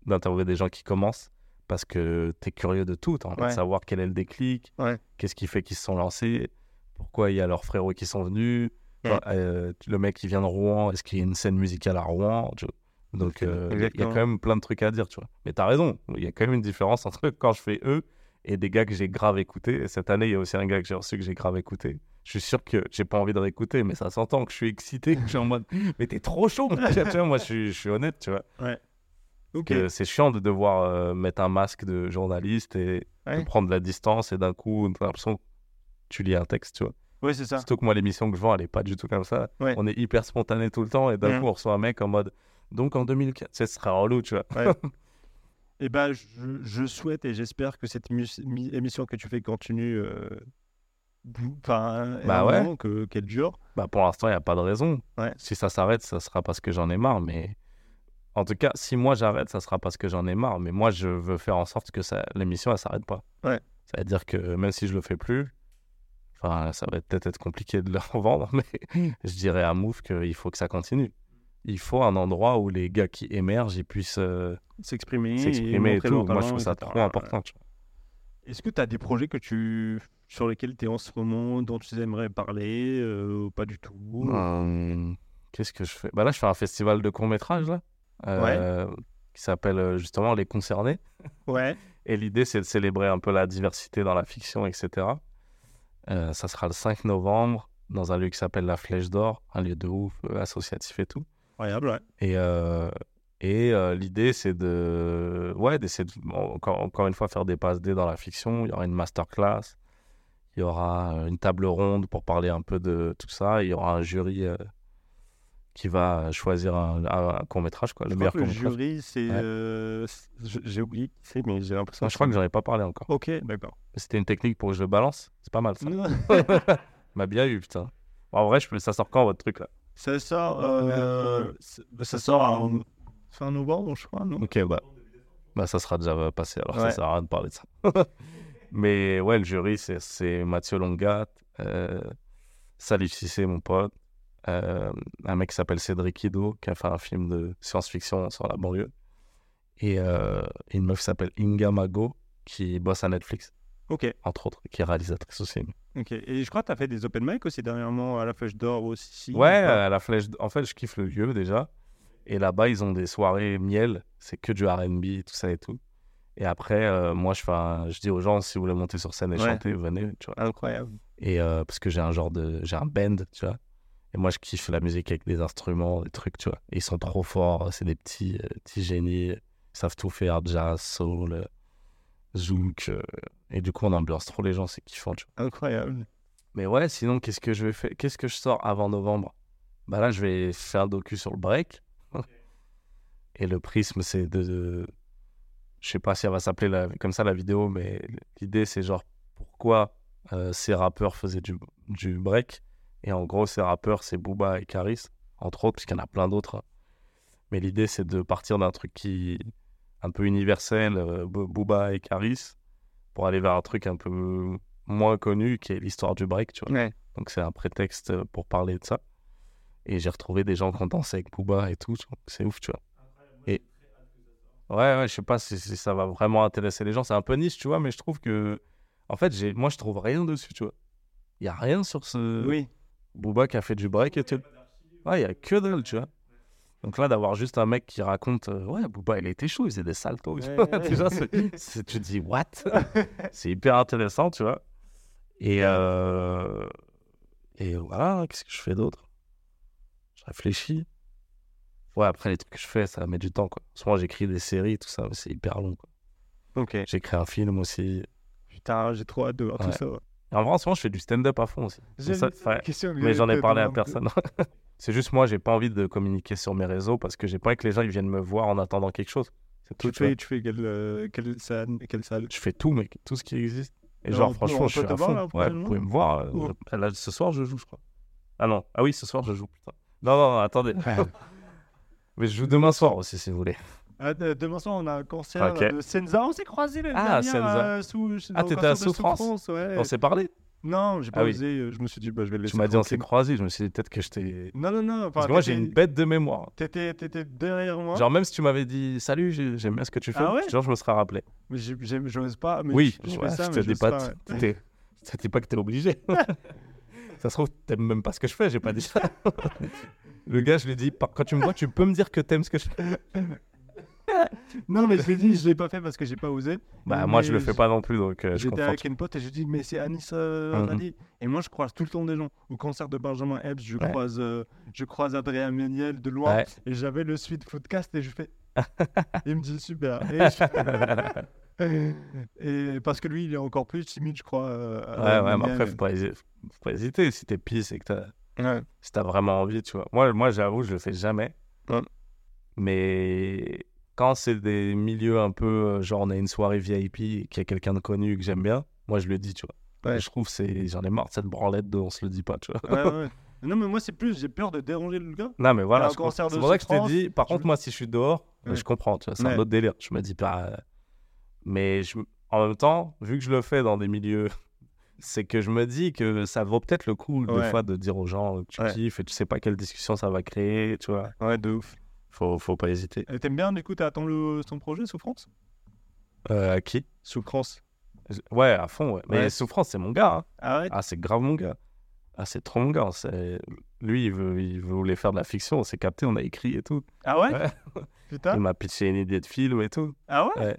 d'interviewer des gens qui commencent parce que tu es curieux de tout. Tu as envie de savoir quel est le déclic, qu'est-ce qui fait qu'ils se sont lancés, pourquoi il y a leurs frérots qui sont venus. Ouais. Enfin, euh, le mec qui vient de Rouen, est-ce qu'il y a une scène musicale à Rouen tu vois. Donc, euh, il y a- y quand même plein de trucs à dire, tu vois. Mais tu as raison, il y a quand même une différence entre quand je fais eux et des gars que j'ai grave écoutés. Et cette année, il y a aussi un gars que j'ai reçu que j'ai grave écouté. Je suis sûr que j'ai pas envie de réécouter, mais ça s'entend que je suis excité, que je suis en mode, mais t'es trop chaud. tu vois, moi, je suis, je suis honnête, tu vois. Ok. Que C'est chiant de devoir euh, mettre un masque de journaliste et Ouais. de prendre de la distance et d'un coup, t'as l'impression que tu lis un texte, tu vois. Ouais, c'est ça. Surtout que moi, l'émission que je vends, elle est pas du tout comme ça. Ouais. On est hyper spontané tout le temps et d'un coup, on reçoit un mec en mode, donc en 2004, ce serait relou, tu vois. Eh ben, je, je souhaite et j'espère que cette émi- mi- émission que tu fais continue. euh, Enfin, Bah ouais. que qu'elle dure. Bah, pour l'instant, il n'y a pas de raison. Ouais. Si ça s'arrête, ça sera parce que j'en ai marre. Mais en tout cas, si moi j'arrête, ça sera parce que j'en ai marre. Mais moi, je veux faire en sorte que ça... l'émission, elle s'arrête pas. Ouais. Ça veut dire que même si je le fais plus, enfin, ça va peut-être être compliqué de le revendre, mais je dirais à Mouf qu'il faut que ça continue. Il faut un endroit où les gars qui émergent, ils puissent euh, S'exprimer. s'exprimer et tout. leur Moi, je trouve ça etc. trop important. Est-ce que tu as des projets que tu sur lesquels tu es en ce moment, dont tu aimerais parler euh, ou Pas du tout. Euh, Qu'est-ce que je fais? Bah Là, je fais un festival de court-métrage, là, euh, qui s'appelle justement Les Concernés. Ouais. Et l'idée, c'est de célébrer un peu la diversité dans la fiction, etc. Euh, ça sera le 5 novembre dans un lieu qui s'appelle la Flèche d'Or, un lieu de ouf, euh, associatif et tout. Incroyable, ouais. Et, euh, et euh, l'idée, c'est de, ouais, d'essayer de, encore, encore une fois, faire des passes D dans la fiction. Il y aura une masterclass, il y aura une table ronde pour parler un peu de tout ça. Il y aura un jury qui va choisir un, un- un court-métrage, quoi, le Je meilleur crois que le court-métrage. jury, c'est. Ouais. euh, J'ai oublié c'est, mais j'ai l'impression. Non, je crois que j'en ai pas parlé encore. Ok, d'accord. C'était une technique pour que je le balance. C'est pas mal, ça. m'a bien eu, putain. En vrai, je peux... ça sort quand votre truc là? Ça sort. euh, c'est- ça sort en fin novembre, je crois, non? Ok, bah. Bah, ça sera déjà passé, alors ça Ouais. sert à rien de parler de ça. Mais ouais, le jury, c'est- Mathieu Longat, euh, Salif Cissé, mon pote, euh, un mec qui s'appelle Cédric Ido, qui a fait un film de science-fiction sur la banlieue, et euh, une meuf qui s'appelle Inga Mago, qui bosse à Netflix, Ok, entre autres, qui est réalisatrice aussi. ok. Et je crois que tu as fait des open mic aussi dernièrement à la Flèche d'Or aussi. Ouais, à la flèche. En fait, je kiffe le lieu déjà. Et là-bas, ils ont des soirées miel. C'est que du RB, tout ça et tout. Et après, euh, moi, je, fais un- je dis aux gens, si vous voulez monter sur scène et Ouais. chanter, venez, tu vois. Incroyable. Et euh, parce que j'ai un genre de. J'ai un band, tu vois. Et moi, je kiffe la musique avec des instruments, des trucs, tu vois. Et ils sont trop forts. C'est des petits, euh, petits génies. Ils savent tout faire jazz, soul, euh, zouk. euh, et du coup, on ambiance trop les gens, c'est kiffant, tu vois. Incroyable. Mais ouais, sinon, qu'est-ce que je vais faire Qu'est-ce que je sors avant novembre? Bah là, je vais faire un docu sur le break. Et le prisme, c'est de, de- Je sais pas si elle va s'appeler la- comme ça la vidéo, mais l'idée, c'est genre pourquoi euh, ces rappeurs faisaient du, du break? Et en gros, ces rappeurs, c'est Booba et Karis, entre autres, puisqu'il y en a plein d'autres. hein. Mais l'idée, c'est de partir d'un truc qui un peu universel, euh, Bo- Booba et Karis, pour aller vers un truc un peu moins connu, qui est l'histoire du break, tu vois. Ouais. Donc c'est un prétexte pour parler de ça. Et j'ai retrouvé des gens qui ont dansé avec Booba et tout. C'est ouf, tu vois. Et Ouais, ouais, je sais pas si, si ça va vraiment intéresser les gens. C'est un peu niche, tu vois, mais je trouve que. En fait, moi, je trouve rien dessus, tu vois. Il y a rien sur ce. Oui. Booba qui a fait du break et tout. Ouais, il y a que dalle, tu vois. Donc là, d'avoir juste un mec qui raconte euh, Ouais, Booba, il était chaud, il faisait des saltos. tu Ouais, ouais. Tu te dis What? C'est hyper intéressant, tu vois. Et, euh, et voilà, qu'est-ce que je fais d'autre? Je réfléchis. Ouais, après, les trucs que je fais, ça met du temps, quoi. Souvent, j'écris des séries, tout ça, mais c'est hyper long, quoi. Ok. J'écris un film aussi. Putain, j'ai trop hâte de voir tout Ouais. ça. Et en vrai, en ce moment, je fais du stand-up à fond aussi. Ça- question que Mais j'en ai parlé à personne. c'est juste moi, j'ai pas envie de communiquer sur mes réseaux parce que j'ai pas envie que les gens ils viennent me voir en attendant quelque chose. C'est tout. Tu fais, tu fais quelle, euh, quelle, salle, quelle salle? Je fais tout, mec, tout ce qui existe. Et genre, franchement, je suis à fond. là, ouais, vous pouvez me voir. euh, Où je- là, ce soir, je joue, je crois. Ah non, ah oui, ce soir, je joue. Putain. Non, non, non, attendez. Mais je joue demain soir aussi, si vous voulez. De- demain soir, on a un concert Ok. de Senza. On s'est croisés l'année Ah, dernière, euh, sous, Ah, t'étais à Souffrance ouais. On s'est parlé. Non, j'ai pas Ah oui. osé. euh, Je me suis dit, bah, je vais le laisser. Tu m'as dit, on s'est croisés. Je me suis dit, peut-être que je t'ai. Non, non, non. Parce que moi, j'ai une bête de mémoire. T'étais, t'étais derrière moi. Genre, même si tu m'avais dit, salut, j'ai- j'aime bien ce que tu fais, Ah ouais genre, je me serais rappelé. Mais j'ose pas. Mais oui, je, je ouais, fais ça, je mais te dis pas, pas, ça dit que t'es obligé. ça se trouve, t'aimes même pas ce que je fais, j'ai pas dit ça. Le gars, je lui dis, par- quand tu me vois, tu peux me dire que t'aimes ce que je fais. Non, mais je l'ai dit, je l'ai pas fait parce que j'ai pas osé. Bah, moi, je le fais pas non plus, donc euh, J'étais avec une pote et je lui dis, mais c'est Anis euh. Radi. Et moi, je croise tout le temps des gens. Au concert de Benjamin Epps, je, Ouais. croise, euh, je croise Adrien Méniel de loin. Ouais. Et j'avais le suite podcast et je fais. il me dit super. Et, je- et parce que lui, il est encore plus timide, je crois. euh, Ouais, ouais, mais après, faut pas, faut pas hésiter. Si t'es pisse et que t'as Ouais. si t'as vraiment envie, tu vois. Moi, moi j'avoue, je le fais jamais. Mais quand c'est des milieux un peu, euh, genre on a une soirée VIP et qu'il y a quelqu'un de connu que j'aime bien, moi je le dis, tu vois. Ouais. Et je trouve c'est j'en ai marre de cette branlette de on se le dit pas, tu vois. Ouais, ouais. Non, mais moi, c'est plus, j'ai peur de déranger le gars. Non, mais voilà, c'est pour ça que je t'ai dit. Par contre, moi, si je suis dehors, Ouais. je comprends, tu vois. C'est Ouais. un autre délire. Je me dis pas. euh, Mais je... en même temps, vu que je le fais dans des milieux, c'est que je me dis que ça vaut peut-être le coup, des Ouais. fois, de dire aux gens que tu kiffes et tu sais pas quelle discussion ça va créer, tu vois. Ouais, de ouf. Faut, faut pas hésiter. Et T'aimes bien, du coup, t'attends le, son projet, Souffrance? Euh, à qui? Souffrance. Ouais, à fond, ouais. Mais Ouais. Souffrance, c'est mon gars. hein. Ah ouais Ah, c'est grave mon gars. Ah, c'est trop mon gars. C'est... Lui, il, veut, il voulait faire de la fiction. On s'est capté, on a écrit et tout. Ah ouais, Ouais. Putain. Il m'a pitché une idée de film et tout. Ah ouais? Ouais.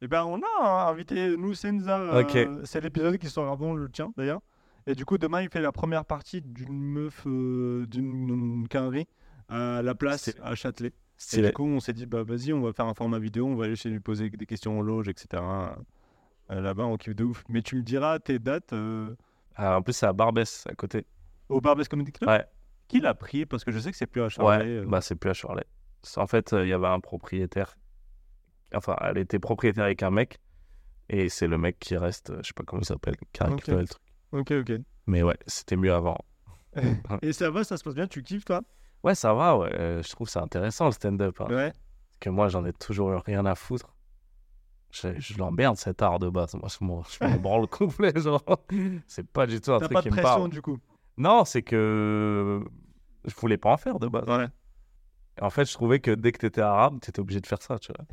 Eh ben, on a hein, invité nous Senza. euh, Ok. C'est l'épisode qui sort avant le tien, d'ailleurs. Et du coup, demain, il fait la première partie d'une meuf euh, d'une quinri à la place à Châtelet. Et du coup, on s'est dit, bah vas-y, on va faire un format vidéo, on va aller chez lui poser des questions en loge, etc. Euh, Là-bas, on kiffe de ouf. Mais tu me diras tes dates euh, Ah, en plus, c'est à Barbès, à côté. au Barbès Comedy Club Ouais. Qui l'a pris Parce que je sais que c'est plus à Ouais, Charlet. euh. bah c'est plus à Charlotte. C'est- En fait, euh, il y avait un propriétaire. Enfin, elle était propriétaire avec un mec. Et c'est le mec qui reste, euh, je sais pas comment il s'appelle, qui a Ok. récupéré le truc. Ok, ok. Mais ouais, c'était mieux avant. Et ça va, ça se passe bien, tu kiffes toi? Ouais, ça va, ouais. euh, je trouve ça intéressant le stand-up. hein. Ouais. Parce que moi, j'en ai toujours eu rien à foutre. Je, je l'emmerde cet art de base. Moi, je m'en, je m'en branle complet. Genre, c'est pas du tout un T'as truc pas qui de me pression parle. du coup? Non, c'est que je voulais pas en faire de base. Ouais. En fait, je trouvais que dès que t'étais arabe, t'étais obligé de faire ça, tu vois.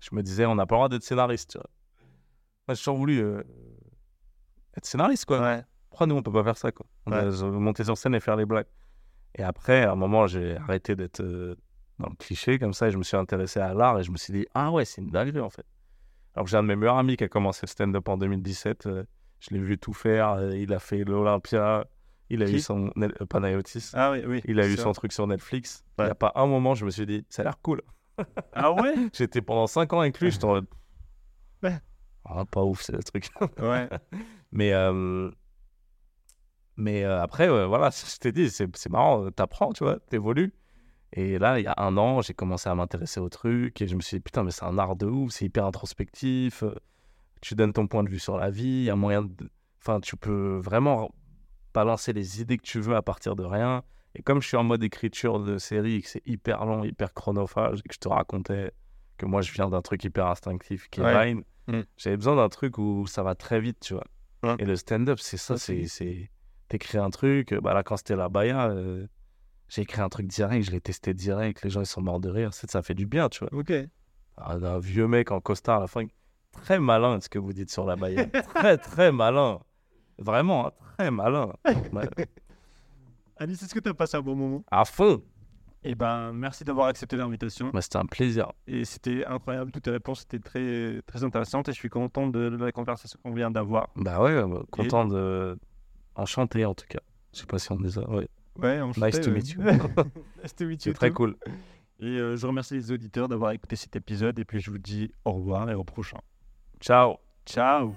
Je me disais, on n'a pas le droit d'être scénariste, tu vois. Moi, j'ai toujours voulu euh, être scénariste, quoi. Ouais. Pourquoi nous, on peut pas faire ça, quoi? On Ouais. doit monter sur scène et faire les blagues. Et après, à un moment, j'ai arrêté d'être euh, dans le cliché, comme ça, et je me suis intéressé à l'art, et je me suis dit, ah ouais, c'est une dinguerie, en fait. Alors que j'ai un de mes meilleurs amis qui a commencé le stand-up en 2017. euh, je l'ai vu tout faire. euh, il a fait l'Olympia. Il a Qui? eu son... Panayotis. Ah oui, oui. Il a eu sûr. son truc sur Netflix. Il n'y a pas un moment, je me suis dit, ça a l'air cool. Ah ouais? J'étais pendant 5 ans avec lui, j'étais en mode. Ouais. Ah, pas ouf, c'est le truc. Ouais. mais euh, mais euh, après, euh, voilà, je t'ai dit, c'est marrant, euh, t'apprends, tu vois, t'évolues. Et là, il y a un an, j'ai commencé à m'intéresser au truc et je me suis dit, putain, mais c'est un art de ouf, c'est hyper introspectif. Tu donnes ton point de vue sur la vie, il y a moyen de. Enfin, tu peux vraiment balancer les idées que tu veux à partir de rien. Et comme je suis en mode écriture de série et que c'est hyper long, hyper chronophage, et que je te racontais que moi je viens d'un truc hyper instinctif qui est Ouais. Vine, Mm. j'avais besoin d'un truc où ça va très vite, tu vois. Ouais. Et le stand-up, c'est ça, c'est- T'écris un truc, euh, bah là quand c'était la Baya, euh, j'ai écrit un truc direct, je l'ai testé direct, les gens ils sont morts de rire, ça fait du bien, tu vois. Ok. un, un vieux mec en costard à la fin. Très malin ce que vous dites sur la Bayenne. très, très malin. Vraiment, hein, très malin. Alice, est-ce que tu as passé un bon moment? À fond. Eh ben, merci d'avoir accepté l'invitation. Bah, C'était un plaisir. Et c'était incroyable. Toutes tes réponses étaient très, très intéressantes et je suis content de, de la conversation qu'on vient d'avoir. Bah ouais, bah, content de. Enchanté en tout cas. Je sais pas si on est ça. Ouais. Ouais, enchanté, Nice to meet you. nice to meet C'est you très too. cool. Et euh, je remercie les auditeurs d'avoir écouté cet épisode et puis je vous dis au revoir et au prochain. Ciao. Ciao